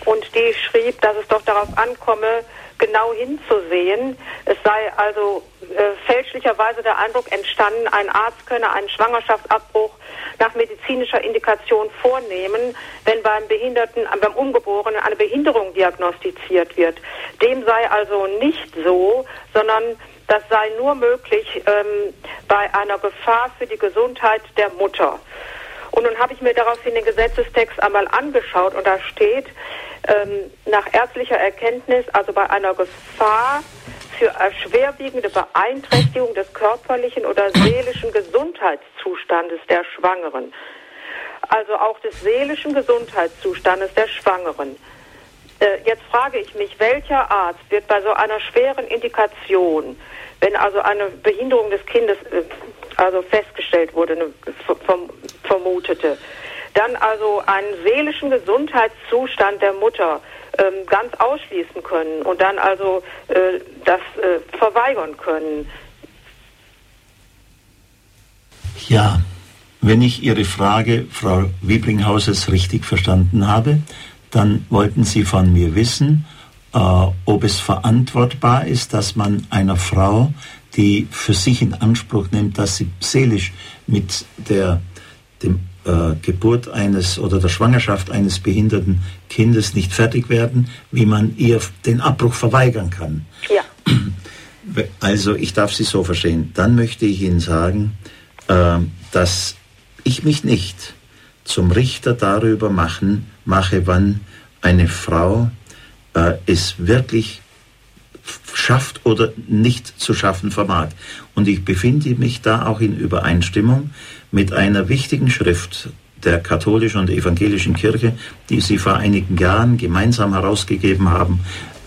Und die schrieb, dass es doch darauf ankomme, genau hinzusehen. Es sei also äh, fälschlicherweise der Eindruck entstanden, ein Arzt könne einen Schwangerschaftsabbruch nach medizinischer Indikation vornehmen, wenn beim Behinderten, beim Ungeborenen eine Behinderung diagnostiziert wird. Dem sei also nicht so, sondern das sei nur möglich ähm, bei einer Gefahr für die Gesundheit der Mutter. Und nun habe ich mir daraufhin den Gesetzestext einmal angeschaut und da steht, ähm, nach ärztlicher Erkenntnis, also bei einer Gefahr für schwerwiegende Beeinträchtigung des körperlichen oder seelischen Gesundheitszustandes der Schwangeren, also auch des seelischen Gesundheitszustandes der Schwangeren. Äh, jetzt frage ich mich, welcher Arzt wird bei so einer schweren Indikation, wenn also eine Behinderung des Kindes äh, also festgestellt wurde, eine vermutete, dann also einen seelischen Gesundheitszustand der Mutter ähm, ganz ausschließen können und dann also äh, das äh, verweigern können.
Ja, wenn ich Ihre Frage, Frau Wieblinghauses, richtig verstanden habe, dann wollten Sie von mir wissen, äh, ob es verantwortbar ist, dass man einer Frau, die für sich in Anspruch nimmt, dass sie seelisch mit der dem äh, Geburt eines oder der Schwangerschaft eines behinderten Kindes nicht fertig werden, wie man ihr den Abbruch verweigern kann.
Ja.
Also ich darf Sie so verstehen. Dann möchte ich Ihnen sagen, äh, dass ich mich nicht zum Richter darüber machen mache, wann eine Frau äh, es wirklich schafft oder nicht zu schaffen vermag. Und ich befinde mich da auch in Übereinstimmung mit einer wichtigen Schrift der katholischen und evangelischen Kirche, die sie vor einigen Jahren gemeinsam herausgegeben haben.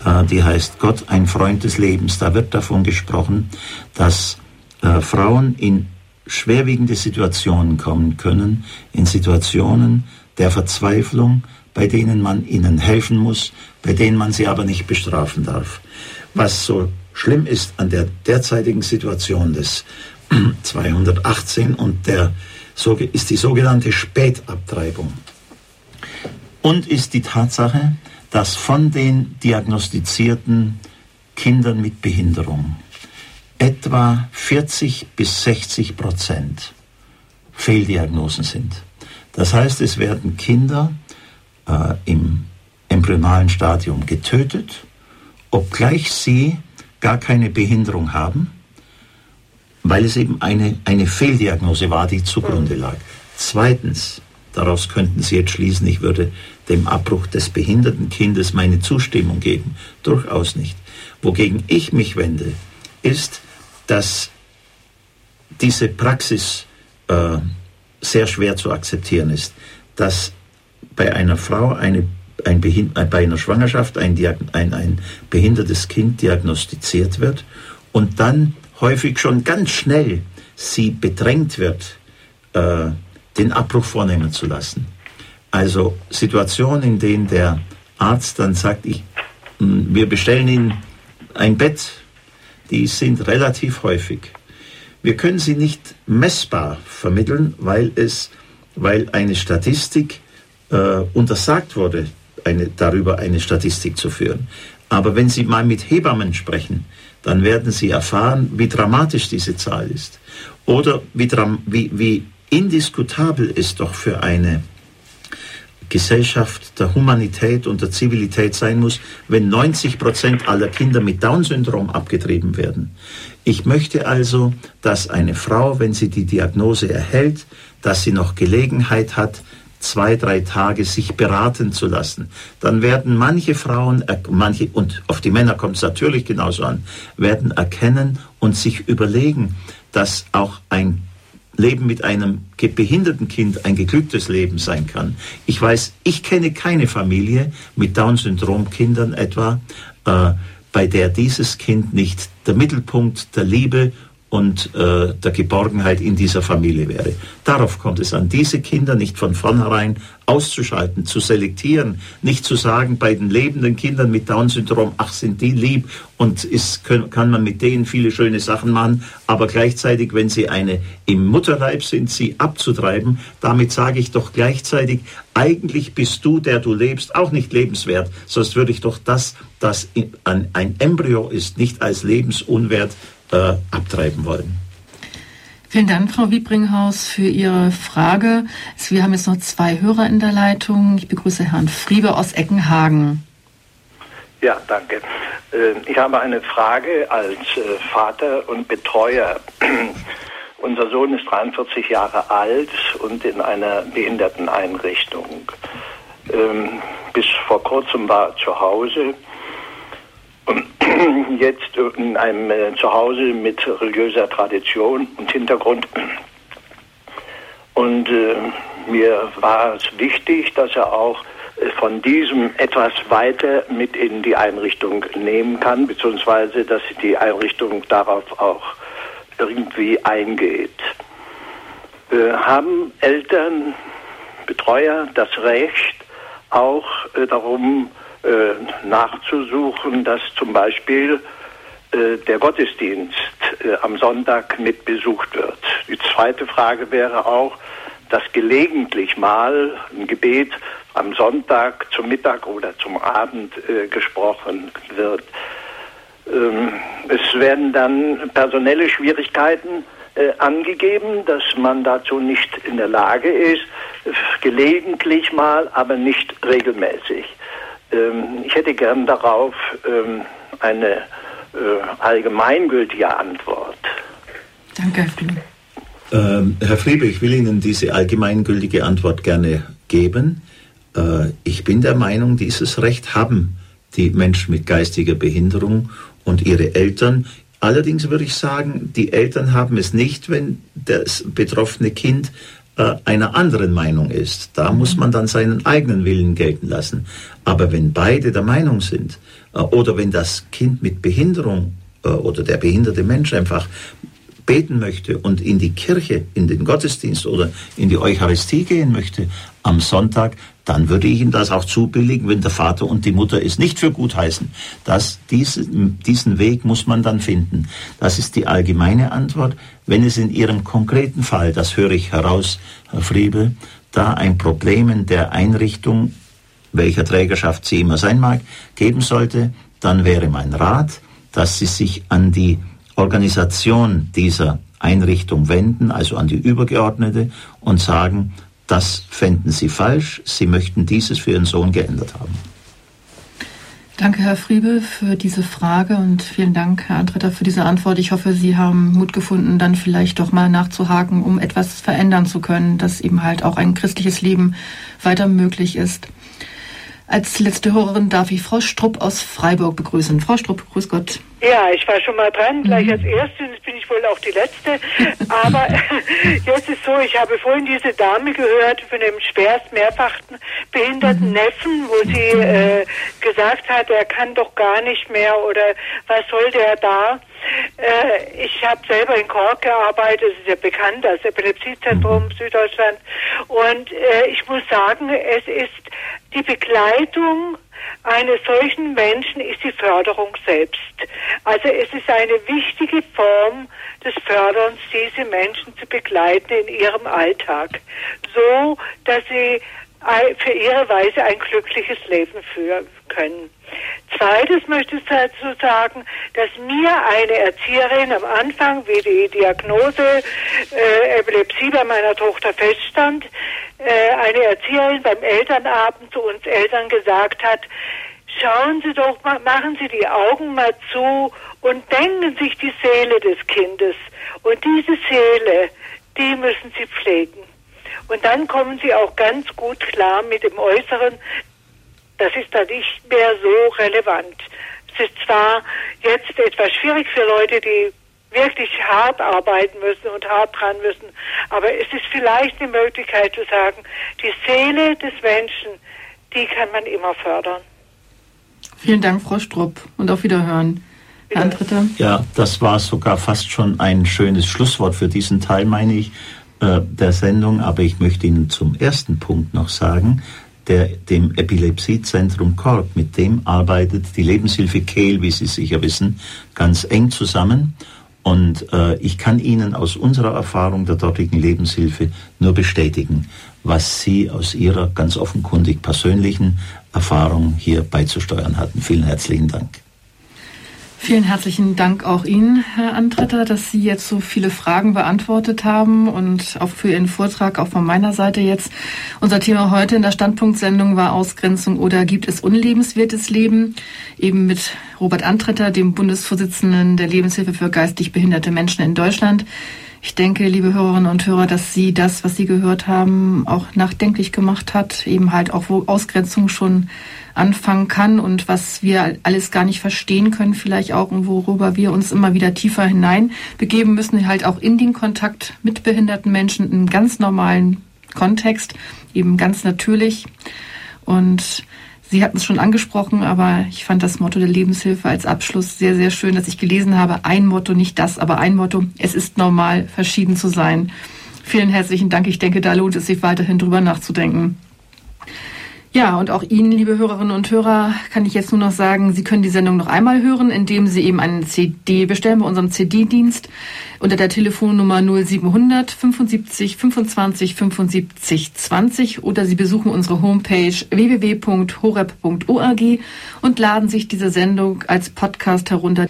Äh, die heißt Gott, ein Freund des Lebens. Da wird davon gesprochen, dass äh, Frauen in schwerwiegende Situationen kommen können, in Situationen der Verzweiflung, bei denen man ihnen helfen muss, bei denen man sie aber nicht bestrafen darf. Was so schlimm ist an der derzeitigen Situation des 218 und der ist die sogenannte Spätabtreibung. Und ist die Tatsache, dass von den diagnostizierten Kindern mit Behinderung etwa 40 bis 60 Prozent Fehldiagnosen sind. Das heißt, es werden Kinder äh, im embryonalen Stadium getötet, obgleich sie gar keine Behinderung haben, weil es eben eine, eine Fehldiagnose war, die zugrunde lag. Zweitens, daraus könnten Sie jetzt schließen, ich würde dem Abbruch des behinderten Kindes meine Zustimmung geben. Durchaus nicht. Wogegen ich mich wende, ist, dass diese Praxis äh, sehr schwer zu akzeptieren ist, dass bei einer Frau eine, ein äh, bei einer Schwangerschaft ein, ein, ein behindertes Kind diagnostiziert wird und dann häufig schon ganz schnell sie bedrängt wird, äh, den Abbruch vornehmen zu lassen. Also Situationen, in denen der Arzt dann sagt, ich, wir bestellen Ihnen ein Bett, die sind relativ häufig. Wir können sie nicht messbar vermitteln, weil es, weil eine Statistik äh, untersagt wurde, eine, darüber eine Statistik zu führen. Aber wenn Sie mal mit Hebammen sprechen, dann werden Sie erfahren, wie dramatisch diese Zahl ist. Oder wie, wie, wie indiskutabel es doch für eine Gesellschaft der Humanität und der Zivilität sein muss, wenn 90 Prozent aller Kinder mit Down-Syndrom abgetrieben werden. Ich möchte also, dass eine Frau, wenn sie die Diagnose erhält, dass sie noch Gelegenheit hat, zwei, drei Tage sich beraten zu lassen, dann werden manche Frauen, manche, und auf die Männer kommt es natürlich genauso an, werden erkennen und sich überlegen, dass auch ein Leben mit einem behinderten Kind ein geglücktes Leben sein kann. Ich weiß, ich kenne keine Familie mit Down-Syndrom-Kindern etwa, äh, bei der dieses Kind nicht der Mittelpunkt der Liebe und äh, der Geborgenheit in dieser Familie wäre. Darauf kommt es an, diese Kinder nicht von vornherein auszuschalten, zu selektieren, nicht zu sagen bei den lebenden Kindern mit Down-Syndrom, ach sind die lieb und ist, können, kann man mit denen viele schöne Sachen machen, aber gleichzeitig, wenn sie eine im Mutterleib sind, sie abzutreiben, damit sage ich doch gleichzeitig, eigentlich bist du, der du lebst, auch nicht lebenswert, sonst würde ich doch das, das ein, ein Embryo ist, nicht als lebensunwert äh, abtreiben wollen.
Vielen Dank, Frau Wiebringhaus, für Ihre Frage. Wir haben jetzt noch zwei Hörer in der Leitung. Ich begrüße Herrn Friebe aus Eckenhagen.
Ja, danke. Äh, ich habe eine Frage als äh, Vater und Betreuer. Unser Sohn ist 43 Jahre alt und in einer Behinderteneinrichtung. Ähm, bis vor kurzem war er zu Hause jetzt in einem äh, Zuhause mit religiöser Tradition und Hintergrund. Und äh, mir war es wichtig, dass er auch äh, von diesem etwas weiter mit in die Einrichtung nehmen kann, beziehungsweise dass die Einrichtung darauf auch irgendwie eingeht. Haben Eltern, Betreuer das Recht, auch äh, darum äh, nachzusuchen, dass zum Beispiel äh, der Gottesdienst äh, am Sonntag mit besucht wird. Die zweite Frage wäre auch, dass gelegentlich mal ein Gebet am Sonntag zum Mittag oder zum Abend äh, gesprochen wird. Ähm, es werden dann personelle Schwierigkeiten äh, angegeben, dass man dazu nicht in der Lage ist, gelegentlich mal, aber nicht regelmäßig. Ähm, ich hätte gern darauf ähm, eine äh, allgemeingültige Antwort.
Danke, Herr Friebe.
Ähm, Herr Friebe, ich will Ihnen diese allgemeingültige Antwort gerne geben. Äh, ich bin der Meinung, dieses Recht haben die Menschen mit geistiger Behinderung und ihre Eltern. Allerdings würde ich sagen, die Eltern haben es nicht, wenn das betroffene Kind einer anderen Meinung ist. Da muss man dann seinen eigenen Willen gelten lassen. Aber wenn beide der Meinung sind, äh, oder wenn das Kind mit Behinderung äh, oder der behinderte Mensch einfach beten möchte und in die Kirche, in den Gottesdienst oder in die Eucharistie gehen möchte am Sonntag, dann würde ich ihm das auch zubilligen, wenn der Vater und die Mutter es nicht für gut heißen. Das, diese, diesen Weg muss man dann finden. Das ist die allgemeine Antwort. Wenn es in Ihrem konkreten Fall, das höre ich heraus, Herr Friebe, da ein Problem in der Einrichtung, welcher Trägerschaft sie immer sein mag, geben sollte, dann wäre mein Rat, dass Sie sich an die Organisation dieser Einrichtung wenden, also an die Übergeordnete, und sagen, das fänden Sie falsch, Sie möchten dieses für Ihren Sohn geändert haben.
Danke, Herr Friebe, für diese Frage und vielen Dank, Herr Antretter, für diese Antwort. Ich hoffe, Sie haben Mut gefunden, dann vielleicht doch mal nachzuhaken, um etwas verändern zu können, dass eben halt auch ein christliches Leben weiter möglich ist. Als letzte Hörerin darf ich Frau Strupp aus Freiburg begrüßen. Frau Strupp, grüß Gott.
Ja, ich war schon mal dran, gleich mhm. als Erste, jetzt bin ich wohl auch die Letzte. Aber jetzt ist so, ich habe vorhin diese Dame gehört von dem schwerst mehrfach behinderten mhm. Neffen, wo sie mhm. äh, gesagt hat, er kann doch gar nicht mehr oder was soll der da? Äh, ich habe selber in Kork gearbeitet, das ist ja bekannt als Epilepsiezentrum Süddeutschland. Und äh, ich muss sagen, es ist die Begleitung eines solchen Menschen ist die Förderung selbst. Also es ist eine wichtige Form des Förderns, diese Menschen zu begleiten in ihrem Alltag, so dass sie für ihre Weise ein glückliches Leben führen können. Zweites möchte ich dazu sagen, dass mir eine Erzieherin am Anfang, wie die Diagnose äh, Epilepsie bei meiner Tochter feststand, äh, eine Erzieherin beim Elternabend zu uns Eltern gesagt hat, schauen Sie doch machen Sie die Augen mal zu und denken sich die Seele des Kindes. Und diese Seele, die müssen Sie pflegen. Und dann kommen sie auch ganz gut klar mit dem Äußeren. Das ist dann nicht mehr so relevant. Es ist zwar jetzt etwas schwierig für Leute, die wirklich hart arbeiten müssen und hart dran müssen, aber es ist vielleicht eine Möglichkeit zu sagen, die Seele des Menschen, die kann man immer fördern.
Vielen Dank, Frau Strupp, und auf Wiederhören. Herr Antritter?
Ja, das war sogar fast schon ein schönes Schlusswort für diesen Teil, meine ich, äh, der Sendung. Aber ich möchte Ihnen zum ersten Punkt noch sagen, der, dem Epilepsiezentrum Kork, mit dem arbeitet die Lebenshilfe Kehl, wie Sie sicher wissen, ganz eng zusammen. Und äh, ich kann Ihnen aus unserer Erfahrung der dortigen Lebenshilfe nur bestätigen, was Sie aus Ihrer ganz offenkundig persönlichen Erfahrung hier beizusteuern hatten. Vielen herzlichen Dank.
Vielen herzlichen Dank auch Ihnen, Herr Antretter, dass Sie jetzt so viele Fragen beantwortet haben und auch für Ihren Vortrag auch von meiner Seite jetzt. Unser Thema heute in der Standpunktsendung war Ausgrenzung oder gibt es unlebenswertes Leben? Eben mit Robert Antretter, dem Bundesvorsitzenden der Lebenshilfe für geistig behinderte Menschen in Deutschland. Ich denke, liebe Hörerinnen und Hörer, dass Sie das, was Sie gehört haben, auch nachdenklich gemacht hat, eben halt auch, wo Ausgrenzung schon anfangen kann und was wir alles gar nicht verstehen können, vielleicht auch und worüber wir uns immer wieder tiefer hinein begeben müssen, halt auch in den Kontakt mit behinderten Menschen im ganz normalen Kontext, eben ganz natürlich. Und Sie hatten es schon angesprochen, aber ich fand das Motto der Lebenshilfe als Abschluss sehr, sehr schön, dass ich gelesen habe. Ein Motto, nicht das, aber ein Motto. Es ist normal, verschieden zu sein. Vielen herzlichen Dank. Ich denke, da lohnt es sich weiterhin drüber nachzudenken. Ja, und auch Ihnen, liebe Hörerinnen und Hörer, kann ich jetzt nur noch sagen, Sie können die Sendung noch einmal hören, indem Sie eben eine CD bestellen bei unserem CD-Dienst unter der Telefonnummer 0700 75 25 75 20 oder Sie besuchen unsere Homepage www.horeb.org und laden sich diese Sendung als Podcast herunter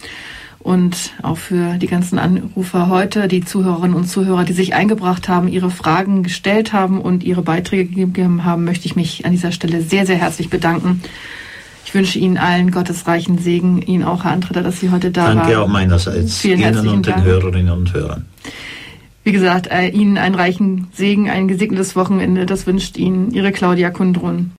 und auch für die ganzen Anrufer heute, die Zuhörerinnen und Zuhörer, die sich eingebracht haben, ihre Fragen gestellt haben und ihre Beiträge gegeben haben, möchte ich mich an dieser Stelle sehr, sehr herzlich bedanken. Ich wünsche Ihnen allen gottesreichen Segen, Ihnen auch, Herr Antreter, dass Sie heute da
Danke
waren.
Danke auch meinerseits,
Vielen
Ihnen und den Hörerinnen und Hörern.
Wie gesagt, äh, Ihnen einen reichen Segen, ein gesegnetes Wochenende. Das wünscht Ihnen Ihre Claudia Kundrun.